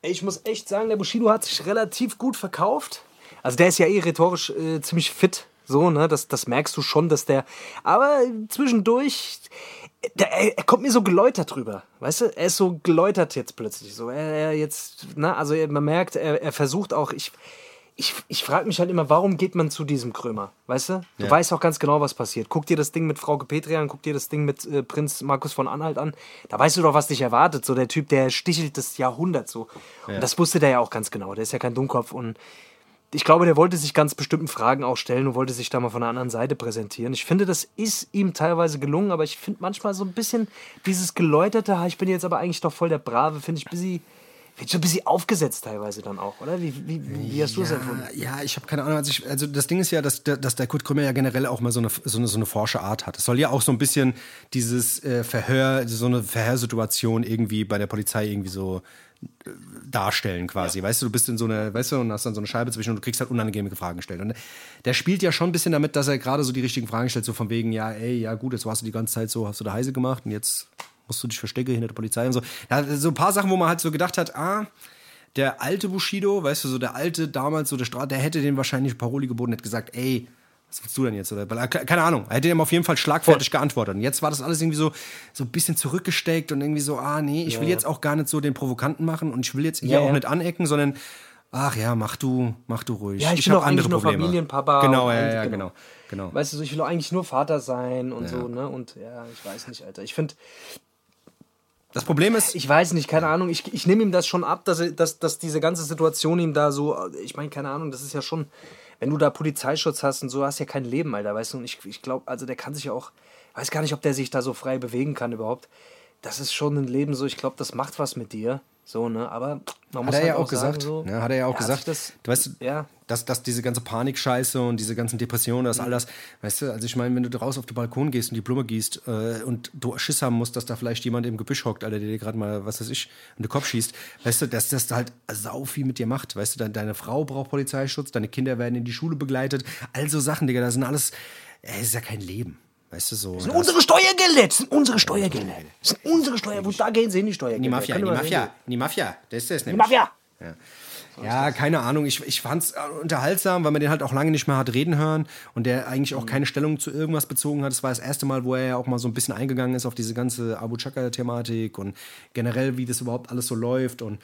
Ich muss echt sagen, der Bushido hat sich relativ gut verkauft. Also der ist ja eh rhetorisch äh, ziemlich fit. So, ne? Das, das merkst du schon, dass der. Aber zwischendurch. Der, er, er kommt mir so geläutert drüber. Weißt du? Er ist so geläutert jetzt plötzlich. So, er, er jetzt. Ne? Also er, man merkt, er, er versucht auch. Ich, ich, ich frage mich halt immer, warum geht man zu diesem Krömer? Weißt du? Du Ja. weißt auch ganz genau, was passiert. Guck dir das Ding mit Frau Petri an, guck dir das Ding mit äh, Prinz Markus von Anhalt an. Da weißt du doch, was dich erwartet. So der Typ, der stichelt das Jahrhundert so. Und das wusste der ja auch ganz genau. Der ist ja kein Dummkopf und ich glaube, der wollte sich ganz bestimmten Fragen auch stellen und wollte sich da mal von der anderen Seite präsentieren. Ich finde, das ist ihm teilweise gelungen, aber ich finde manchmal so ein bisschen dieses geläuterte, "Ha, ich bin jetzt aber eigentlich doch voll der Brave, finde ich ein bisschen, wird so ein bisschen aufgesetzt teilweise dann auch, oder? Wie, wie, wie hast du es empfunden? Ja, ich habe keine Ahnung. Also, ich, also das Ding ist ja, dass, der- dass der Kurt Krömer ja generell auch mal so eine, so eine, so eine forsche Art hat. Es soll ja auch so ein bisschen dieses äh, Verhör, so eine Verhörsituation irgendwie bei der Polizei irgendwie so darstellen quasi. Weißt du, du bist in so einer, weißt du, und hast dann so eine Scheibe zwischen und du kriegst halt unangenehme Fragen gestellt. Und der spielt ja schon ein bisschen damit, dass er gerade so die richtigen Fragen stellt, so von wegen, ja, ey, ja gut, jetzt warst du die ganze Zeit so, hast du da Heise gemacht und jetzt musst du dich verstecken hinter der Polizei und so. Ja, so ein paar Sachen, wo man halt so gedacht hat, ah, der alte Bushido, weißt du, so der alte damals, so der Straße, der hätte den wahrscheinlich Paroli geboten, hätte gesagt, ey, was willst du denn jetzt? Oder, weil er- keine Ahnung, er hätte ihm auf jeden Fall schlagfertig geantwortet. Und jetzt war das alles irgendwie so, so ein bisschen zurückgesteckt und irgendwie so, ah, nee, ich will jetzt auch gar nicht so den Provokanten machen und ich will jetzt hier Ja, auch ja. nicht anecken, sondern, ach ja, mach du, mach du ruhig. Ja, ich bin hab doch eigentlich nur Familienpapa Genau, ja, ja, genau. genau. genau. Weißt du, so, ich will doch eigentlich nur Vater sein und so, ne? Und ja, ich weiß nicht, Alter. Ich finde, Das Problem ist, ich weiß nicht, keine Ahnung, ich, ich nehme ihm das schon ab, dass, er, dass, dass diese ganze Situation ihm da so, ich meine, keine Ahnung, das ist ja schon, wenn du da Polizeischutz hast und so, hast ja kein Leben, Alter, weißt du, und ich, ich glaube, also der kann sich ja auch, weiß gar nicht, ob der sich da so frei bewegen kann überhaupt. Das ist schon ein Leben so, ich glaube, das macht was mit dir, so, ne, aber man muss Hat er halt ja auch sagen, gesagt. so, ne, hat er ja auch ja, gesagt. Das, du weißt, ja. dass, dass diese ganze Panikscheiße und diese ganzen Depressionen, das all das, weißt du, also ich meine, wenn du raus auf den Balkon gehst und die Blume gießt äh, und du Schiss haben musst, dass da vielleicht jemand im Gebüsch hockt, Alter, der dir gerade mal, was weiß ich, in den Kopf schießt, weißt du, dass das halt sau viel mit dir macht, weißt du, deine, deine Frau braucht Polizeischutz, deine Kinder werden in die Schule begleitet, all so Sachen, Digga, das sind alles, das ist ja kein Leben, weißt du, so. Das sind unsere Steuergelder, das sind unsere Steuergelder. Das sind unsere Steuergelder, da gehen sie hin, die Steuergelder. in die Mafia, in die Mafia, in die Mafia, das ist das Die nämlich. Mafia! Ja, keine Ahnung. Ich, ich fand es unterhaltsam, weil man den halt auch lange nicht mehr hat reden hören und der eigentlich Mhm. auch keine Stellung zu irgendwas bezogen hat. Das war das erste Mal, wo er ja auch mal so ein bisschen eingegangen ist auf diese ganze Abu Chaka-Thematik und generell, wie das überhaupt alles so läuft. Und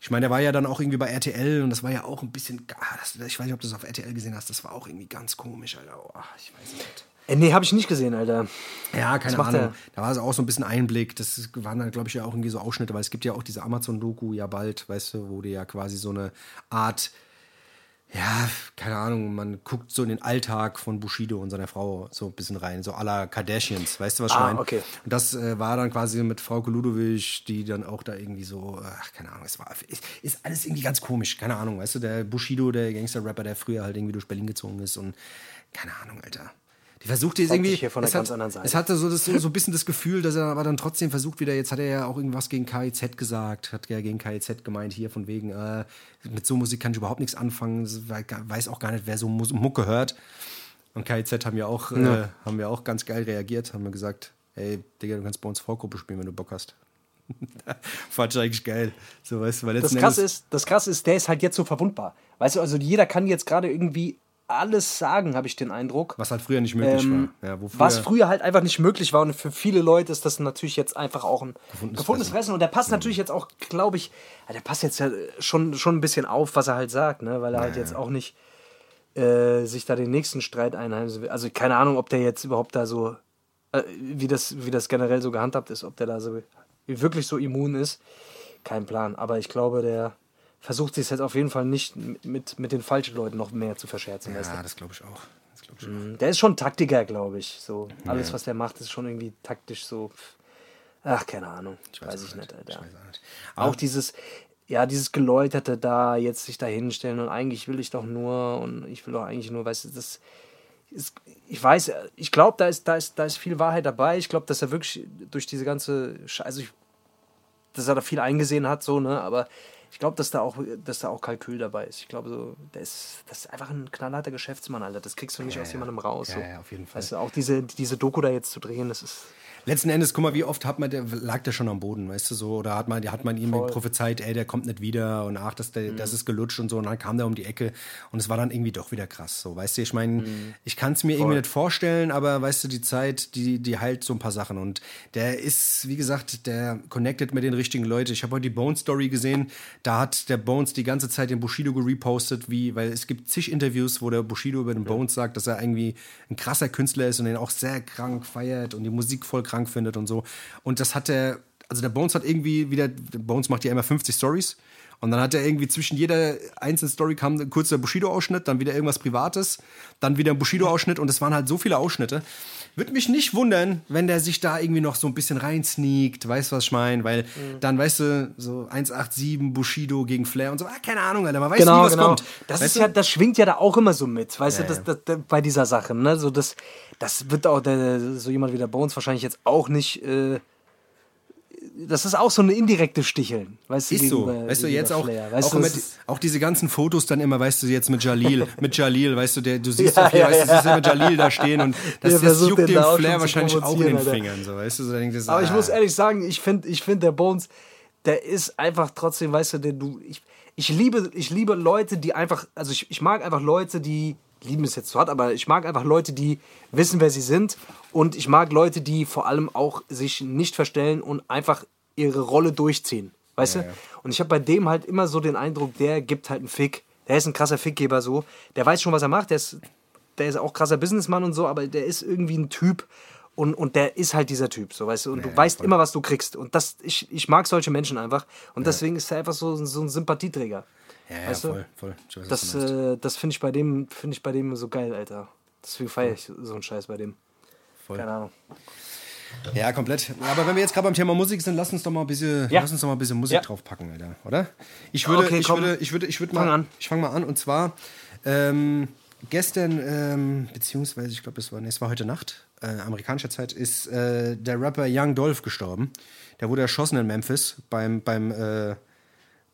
ich meine, der war ja dann auch irgendwie bei RTL und das war ja auch ein bisschen. ah, ich weiß nicht, ob du das auf RTL gesehen hast. Das war auch irgendwie ganz komisch, Alter. Oh, ich weiß nicht. Äh, nee, habe ich nicht gesehen, Alter. Ja, keine Ahnung. er? Da war es auch so ein bisschen Einblick. Das waren dann, glaube ich, ja auch irgendwie so Ausschnitte, weil es gibt ja auch diese Amazon-Doku ja bald, weißt du, wo die ja quasi so eine Art, ja, keine Ahnung, man guckt so in den Alltag von Bushido und seiner Frau so ein bisschen rein, so la Kardashians, weißt du, was ich Ah, meine? okay. Und das äh, war dann quasi mit Frau Ludowig, die dann auch da irgendwie so, ach, keine Ahnung, es war, ist, ist alles irgendwie ganz komisch, keine Ahnung, weißt du, der Bushido, der Gangster-Rapper, der früher halt irgendwie durch Berlin gezogen ist und keine Ahnung, Alter. Versucht jetzt irgendwie. hier von es ganz hat, anderen Seite. Es hatte so, das, so ein bisschen das Gefühl, dass er aber dann trotzdem versucht wieder, jetzt hat er ja auch irgendwas gegen KIZ gesagt, hat ja gegen KIZ gemeint, hier von wegen, äh, mit so Musik kann ich überhaupt nichts anfangen, weiß auch gar nicht, wer so Mucke hört. Und KIZ haben ja auch, äh, haben ja auch ganz geil reagiert, haben mir gesagt, hey, Digga, du kannst bei uns Vorgruppe spielen, wenn du Bock hast. Fand ich eigentlich geil. So, weißt du, weil Das Endes- ist, das krasse ist, der ist halt jetzt so verwundbar. Weißt du, also jeder kann jetzt gerade irgendwie alles sagen, habe ich den Eindruck. was halt früher nicht möglich Ähm, war. Ja, früher, was früher halt einfach nicht möglich war und für viele Leute ist das natürlich jetzt einfach auch ein gefundenes, Fressen. Fressen und der passt natürlich jetzt auch, glaube ich, ja, der passt jetzt ja schon, schon ein bisschen auf, was er halt sagt, ne? weil er halt jetzt auch nicht äh, sich da den nächsten Streit einheimsen will. Also keine Ahnung, ob der jetzt überhaupt da so, äh, wie, das, wie das generell so gehandhabt ist, ob der da so wirklich so immun ist. Kein Plan, aber ich glaube, der versucht sich jetzt auf jeden Fall nicht mit, mit den falschen Leuten noch mehr zu verscherzen. weißt du? ja, das glaube ich auch. Das glaub ich auch. Der ist schon Taktiker, glaube ich. So alles, was der macht, ist schon irgendwie taktisch so. Ach, keine Ahnung. weiß, auch ich nicht, Alter. Ich weiß auch nicht. Auch dieses, ja, dieses Geläuterte da, jetzt sich da hinstellen und eigentlich will ich doch nur und ich will doch eigentlich nur, weißt du, das ist, ich weiß, ich glaube, da ist, da, ist, da ist viel Wahrheit dabei. Ich glaube, dass er wirklich durch diese ganze Scheiße, also ich, dass er da viel eingesehen hat, so, ne, aber ich glaube, dass da auch, dass da auch Kalkül dabei ist. Ich glaube, so, ist, das ist einfach ein knallharter Geschäftsmann, Alter. Das kriegst du nicht aus jemandem raus. Ja, so. ja, auf jeden Fall. Du, auch diese, diese Doku da jetzt zu drehen, das ist. Letzten Endes, guck mal, wie oft hat man, der, lag der schon am Boden, weißt du so? Oder hat man, hat man ihm Voll. Mhm. prophezeit, ey, der kommt nicht wieder und ach, das, der, das ist gelutscht und so. Und dann kam der um die Ecke und es war dann irgendwie doch wieder krass. So, weißt du, ich meine, Mhm. ich kann es mir irgendwie nicht vorstellen, aber weißt du, die Zeit, die, die heilt so ein paar Sachen. Und der ist, wie gesagt, der connected mit den richtigen Leuten. Ich habe heute die Bones Story gesehen. Da hat der Bones die ganze Zeit den Bushido gerepostet, wie, weil es gibt zig Interviews, wo der Bushido über den Bones sagt, dass er irgendwie ein krasser Künstler ist und den auch sehr krank feiert und die Musik voll krank findet und so. Und das hat der, also der Bones hat irgendwie wieder, der Bones macht ja immer 50 Stories Und dann hat er irgendwie zwischen jeder einzelnen Story kam ein kurzer Bushido-Ausschnitt, dann wieder irgendwas Privates, dann wieder ein Bushido-Ausschnitt und es waren halt so viele Ausschnitte. Würde mich nicht wundern, wenn der sich da irgendwie noch so ein bisschen reinsneakt, weißt du, was ich meine? Weil Mhm. dann, weißt du, so 187 Bushido gegen Flair und so, ah, keine Ahnung, Alter, man weiß Genau, nie, was genau. kommt. Das weißt ist ja, du? das schwingt ja da auch immer so mit, weißt Ja, du, das, ja. das, das, bei dieser Sache, ne? So das, das wird auch der, so jemand wie der Bones wahrscheinlich jetzt auch nicht. Äh, das ist auch so eine indirekte Sticheln, weißt du? Ist so. Weißt du, jetzt auch. Weißt auch, du, das ist- auch diese ganzen Fotos dann immer, weißt du, jetzt mit Jalil, mit Jalil, weißt du, der, du siehst Ja, doch hier, ja, weißt du, ja. immer Jalil da stehen und das, das juckt dem Flair wahrscheinlich auch in den Alter. Fingern, so, weißt du, so denkst du, Aber ich ah. muss ehrlich sagen, ich finde, ich find der Bones, der ist einfach trotzdem, weißt du, der du. Ich, ich, liebe, ich liebe Leute, die einfach. Also ich, ich mag einfach Leute, die. Lieben ist jetzt zu hart, aber ich mag einfach Leute, die wissen, wer sie sind. Und ich mag Leute, die vor allem auch sich nicht verstellen und einfach ihre Rolle durchziehen. Weißt du? Und ich habe bei dem halt immer so den Eindruck, der gibt halt einen Fick. Der ist ein krasser Fickgeber so. Der weiß schon, was er macht. Der ist, der ist auch krasser Businessmann und so, aber der ist irgendwie ein Typ. Und, und der ist halt dieser Typ, so weißt du. Und du weißt immer, was du kriegst. Und das, ich, ich mag solche Menschen einfach. Und deswegen ist er einfach so, so ein Sympathieträger. Ja, ja, weißt du? voll, voll. Weiß, Das, äh, das finde ich bei dem, finde ich bei dem so geil, Alter. Deswegen feiere ich so einen Scheiß bei dem. Voll. Keine Ahnung. Ja, komplett. Aber wenn wir jetzt gerade beim Thema Musik sind, lass uns doch mal ein bisschen, Ja. lass uns doch mal ein bisschen Musik Ja. draufpacken, Alter, oder? Ich würde, Okay, ich komm. würde, ich würde, ich würde mal, Fang an. ich fange mal an und zwar ähm, gestern, ähm, beziehungsweise ich glaube, es war, nee, es war heute Nacht, äh, amerikanischer Zeit, ist äh, der Rapper Young Dolph gestorben. Der wurde erschossen in Memphis beim beim äh,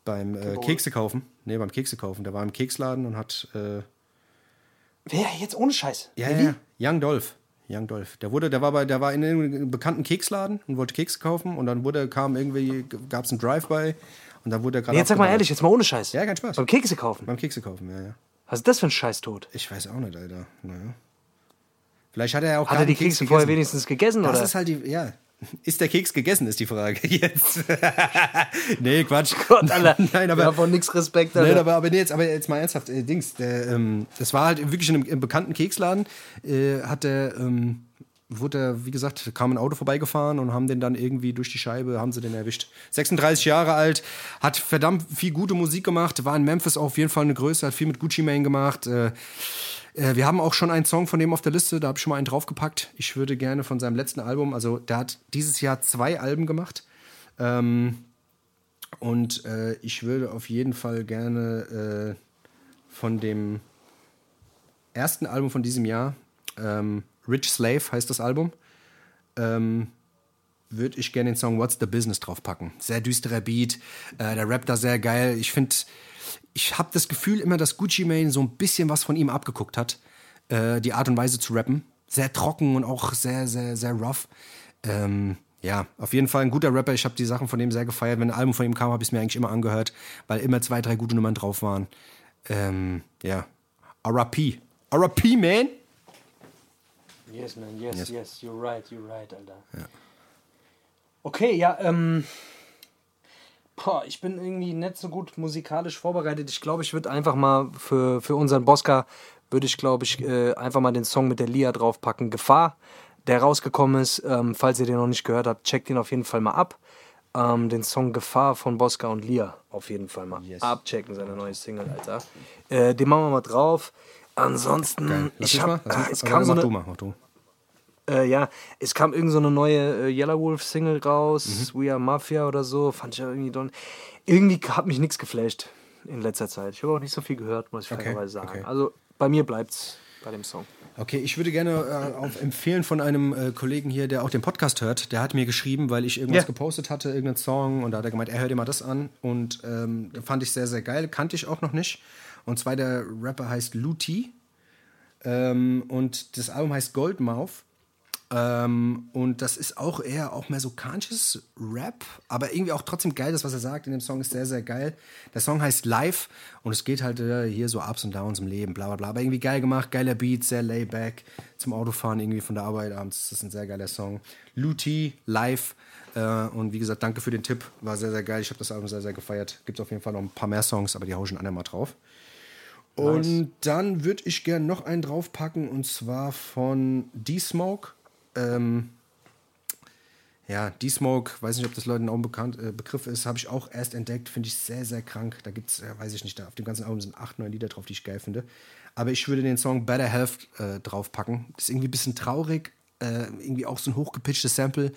beim äh, Kekse kaufen. Nee, beim Kekse kaufen. Der war im Keksladen und hat äh, Wer jetzt ohne Scheiß? ja, ja, Young Dolph. Young Dolph. Der wurde, der war bei, der war in einem bekannten Keksladen und wollte Kekse kaufen und dann wurde, kam irgendwie, gab es einen Drive-by und dann wurde er gerade. Nee, jetzt sag mal ehrlich, jetzt mal ohne Scheiß. Ja, kein Spaß. Beim Kekse kaufen. Beim Kekse kaufen, ja, ja. Was ist das für ein Scheißtod? Ich weiß auch nicht, Alter. Naja. Vielleicht hat er ja auch Hat er die einen Keks Kekse vorher wenigstens gegessen, Das oder? ist halt die, ja. Ist der Keks gegessen, ist die Frage jetzt. nee, Quatsch. Gott, Alter. Nein, aber. Von nix Respekt, Alter. Nein, aber, aber nee, jetzt, aber jetzt mal ernsthaft, äh, Dings, der, ähm, das war halt wirklich in einem, im bekannten Keksladen, äh, hat der, ähm, wurde er, wie gesagt, kam ein Auto vorbeigefahren und haben den dann irgendwie durch die Scheibe, haben sie den erwischt. 36 Jahre alt, hat verdammt viel gute Musik gemacht, war in Memphis auch auf jeden Fall eine Größe, hat viel mit Gucci Mane gemacht, äh, äh, wir haben auch schon einen Song von dem auf der Liste, da habe ich schon mal einen draufgepackt. Ich würde gerne von seinem letzten Album, also der hat dieses Jahr zwei Alben gemacht. Ähm, und äh, ich würde auf jeden Fall gerne äh, von dem ersten Album von diesem Jahr, ähm, Rich Slave heißt das Album, ähm, würde ich gerne den Song What's the Business draufpacken. Sehr düsterer Beat, äh, der Rap da sehr geil. Ich finde, ich habe das Gefühl immer, dass Gucci Mane so ein bisschen was von ihm abgeguckt hat. Äh, die Art und Weise zu rappen. Sehr trocken und auch sehr, sehr, sehr rough. Ähm, ja, auf jeden Fall ein guter Rapper. Ich habe die Sachen von dem sehr gefeiert. Wenn ein Album von ihm kam, habe ich es mir eigentlich immer angehört, weil immer zwei, drei gute Nummern drauf waren. Ähm, ja. RP. RP, man! Yes, man, yes, Yes. yes, you're right, you're right, Alter. Okay, ja, ähm. Boah, ich bin irgendwie nicht so gut musikalisch vorbereitet. Ich glaube, ich würde einfach mal für, für unseren Bosca, würde ich, glaube ich, äh, einfach mal den Song mit der Lia draufpacken. Gefahr, der rausgekommen ist. Ähm, falls ihr den noch nicht gehört habt, checkt ihn auf jeden Fall mal ab. Ähm, den Song Gefahr von Bosca und Lia auf jeden Fall mal abchecken, seine neue Single, Alter. Äh, den machen wir mal drauf. Ansonsten, Geil. Lass ich hab, mal. Mich- es kam so mach eine, du mal, mach du. Äh, ja, es kam irgend so eine neue äh, Yellow Wolf Single raus, Mhm. We Are Mafia oder so, fand ich ja irgendwie don irgendwie hat mich nichts geflasht in letzter Zeit. Ich habe auch nicht so viel gehört, muss ich Okay, fairerweise sagen. okay. Also bei mir bleibt's bei dem Song. Okay, ich würde gerne äh, auf empfehlen von einem äh, Kollegen hier, der auch den Podcast hört. Der hat mir geschrieben, weil ich irgendwas Ja. gepostet hatte, irgendeinen Song, und da hat er gemeint, er hört dir mal das an. Und ähm, fand ich sehr, sehr geil. Kannte ich auch noch nicht. Und zwar der Rapper heißt Luti. Ähm, und das Album heißt Goldmouth. Ähm, und das ist auch eher auch mehr so conscious Rap, aber irgendwie auch trotzdem geil, das, was er sagt in dem Song ist sehr, sehr geil. Der Song heißt Live und es geht halt äh, hier so Ups und Downs im Leben, bla bla bla. Aber irgendwie geil gemacht, geiler Beat, sehr layback. Zum Autofahren irgendwie von der Arbeit abends. Das ist ein sehr geiler Song. Luti, Live. Äh, und wie gesagt, danke für den Tipp. War sehr, sehr geil. Ich habe das Album sehr, sehr gefeiert. Gibt auf jeden Fall noch ein paar mehr Songs, aber die hau ich schon andermal drauf. Und dann würde ich gerne noch einen draufpacken und zwar von D-Smoke. Ähm, Ja, D-Smoke, weiß nicht, ob das Leuten auch ein bekannt, äh, Begriff ist, habe ich auch erst entdeckt, finde ich sehr, sehr krank. Da gibt es, äh, weiß ich nicht, da auf dem ganzen Album sind acht, neun Lieder drauf, die ich geil finde. Aber ich würde den Song Better Health äh, draufpacken. Das ist irgendwie ein bisschen traurig, äh, irgendwie auch so ein hochgepitchtes Sample,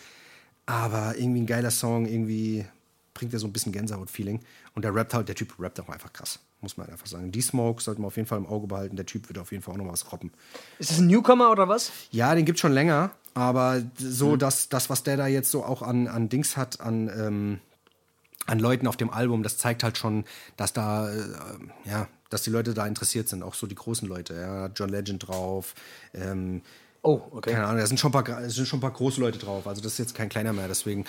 aber irgendwie ein geiler Song, irgendwie bringt er so ein bisschen Gänsehaut-Feeling. Und der rappt halt, der Typ rappt auch einfach krass, muss man einfach sagen. D-Smoke sollte man auf jeden Fall im Auge behalten, der Typ wird auf jeden Fall auch noch was roppen. Ist es ein Newcomer oder was? Ja, den gibt's schon länger, aber so, dass das, was der da jetzt so auch an, an Dings hat, an, ähm, an Leuten auf dem Album, das zeigt halt schon, dass da, äh, ja, dass die Leute da interessiert sind, auch so die großen Leute. Ja, John Legend drauf, ähm, Oh, okay. keine Ahnung, da sind schon, ein paar, sind schon ein paar große Leute drauf, also das ist jetzt kein kleiner mehr, deswegen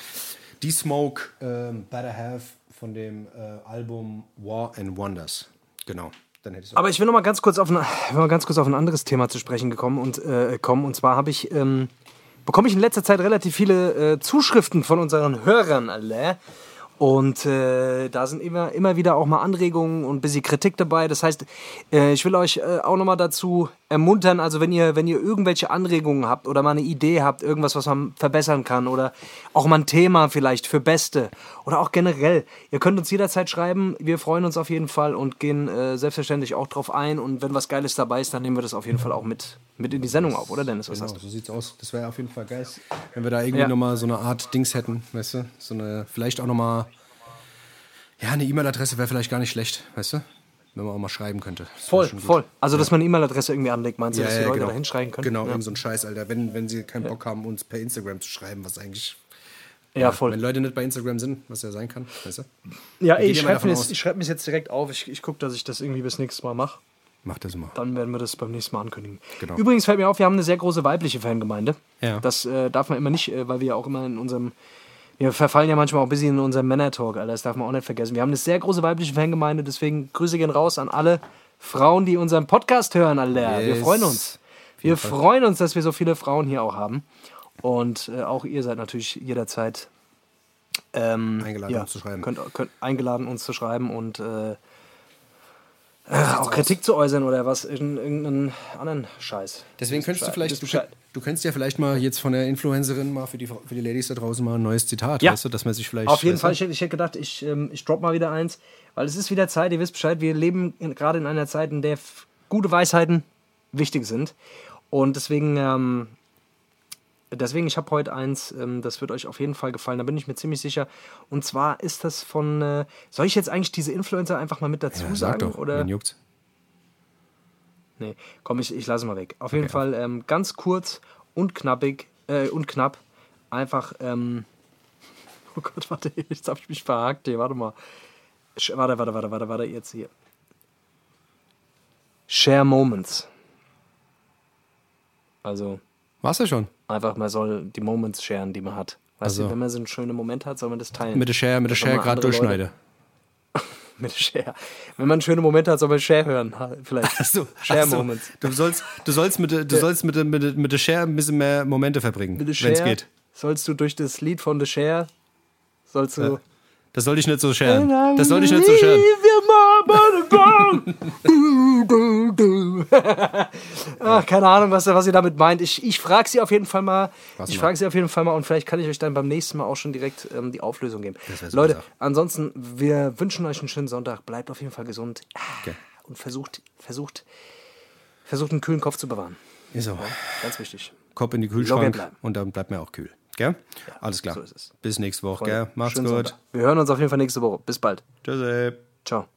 D-Smoke, ähm, Better Have von dem äh, Album War and Wonders. Genau, dann hätte Aber ich will noch mal ganz kurz auf ein, mal ganz kurz auf ein anderes Thema zu sprechen gekommen und äh, kommen. Und zwar habe ich ähm, bekomme ich in letzter Zeit relativ viele äh, Zuschriften von unseren Hörern alle. Und äh, da sind immer, immer wieder auch mal Anregungen und ein bisschen Kritik dabei. Das heißt, äh, ich will euch äh, auch nochmal dazu ermuntern, also wenn ihr, wenn ihr irgendwelche Anregungen habt oder mal eine Idee habt, irgendwas, was man verbessern kann oder auch mal ein Thema vielleicht für Beste oder auch generell, ihr könnt uns jederzeit schreiben. Wir freuen uns auf jeden Fall und gehen äh, selbstverständlich auch drauf ein. Und wenn was Geiles dabei ist, dann nehmen wir das auf jeden Fall auch mit, mit in die Sendung auf, oder Dennis? Was Genau, hast du? so sieht's aus. Das wäre auf jeden Fall geil, wenn wir da irgendwie Ja. nochmal so eine Art Dings hätten, weißt du? So eine, vielleicht auch nochmal, ja, eine E-Mail-Adresse wäre vielleicht gar nicht schlecht, weißt du? Wenn man auch mal schreiben könnte. Das Voll, voll. Also, dass man eine E-Mail-Adresse irgendwie anlegt, meinst du, dass die Leute genau. da hinschreiben können? Genau, irgend so ein Scheiß, Alter. Wenn, wenn sie keinen Bock haben, uns per Instagram zu schreiben, was eigentlich. ja, voll. Wenn Leute nicht bei Instagram sind, was ja sein kann, weißt du? Ja, ey, ich schreibe mir, jetzt- ich schreib mir jetzt direkt auf. Ich, ich gucke, dass ich das irgendwie bis nächstes Mal mache. Mach das mal. Dann werden wir das beim nächsten Mal ankündigen. Genau. Übrigens fällt mir auf, wir haben eine sehr große weibliche Fangemeinde. Ja. Das äh, darf man immer nicht, äh, weil wir ja auch immer in unserem. Wir verfallen ja manchmal auch ein bisschen in unserem Männer-Talk, Alter. Das darf man auch nicht vergessen. Wir haben eine sehr große weibliche Fangemeinde, deswegen Grüße gehen raus an alle Frauen, die unseren Podcast hören, Alter. Wir Yes. freuen uns. Wir freuen uns, dass wir so viele Frauen hier auch haben. Und äh, auch ihr seid natürlich jederzeit ähm, Eingeladen, uns zu schreiben. Könnt, könnt, eingeladen, uns zu schreiben und äh, äh, auch Kritik zu äußern oder was, irgendeinen, anderen Scheiß. Deswegen könntest du vielleicht, du, du könntest ja vielleicht mal jetzt von der Influencerin mal für die, für die Ladies da draußen mal ein neues Zitat, Ja. weißt du, dass man sich vielleicht. Auf jeden Fall, ich hätte, ich hätte gedacht, ich, ähm, ich drop mal wieder eins, weil es ist wieder Zeit, ihr wisst Bescheid, wir leben gerade in einer Zeit, in der gute Weisheiten wichtig sind. Und deswegen, ähm, deswegen, ich habe heute eins, ähm, das wird euch auf jeden Fall gefallen, da bin ich mir ziemlich sicher. Und zwar ist das von, äh, soll ich jetzt eigentlich diese Influencer einfach mal mit dazu Ja, sagen? sag doch, oder? wen juckt's? Nee, komm, ich, ich lasse mal weg. Auf jeden Fall ähm, ganz kurz und knappig äh, und knapp. Einfach, ähm, oh Gott, warte, jetzt habe ich mich verhakt hier, warte mal. Sch warte, warte, warte, warte, warte, jetzt hier. Share Moments. Also War's ja schon. einfach, man soll die Moments sharen, die man hat. Weißt Also. du, wenn man so einen schönen Moment hat, soll man das teilen. Mit der Share, mit der Share gerade durchschneide. Mit Share. Wenn man schöne Momente hat, soll man Share hören. Vielleicht. Achso, Share achso. Moments. Du sollst, du sollst mit, der- du sollst mit, der- mit, der- mit der Share ein bisschen mehr Momente verbringen, Mit wenn es geht. sollst du durch das Lied von The Share, sollst du... Ja. Das soll ich nicht so sharen. Das soll ich nicht so sharen. Ach, keine Ahnung, was, was ihr damit meint. Ich, ich frage sie auf jeden Fall mal. Was ich frage sie auf jeden Fall mal und vielleicht kann ich euch dann beim nächsten Mal auch schon direkt ähm, die Auflösung geben. Leute, Sache. ansonsten, wir wünschen euch einen schönen Sonntag. Bleibt auf jeden Fall gesund Okay. und versucht, versucht, versucht einen kühlen Kopf zu bewahren. Ist so. Ganz wichtig. Kopf in die Kühlschrank und dann bleibt mir auch kühl. Gell? Alles klar. so. Bis nächste Woche. Freunde, Gell? Macht's gut. Sonntag. Wir hören uns auf jeden Fall nächste Woche. Bis bald. Tschüssi. Ciao.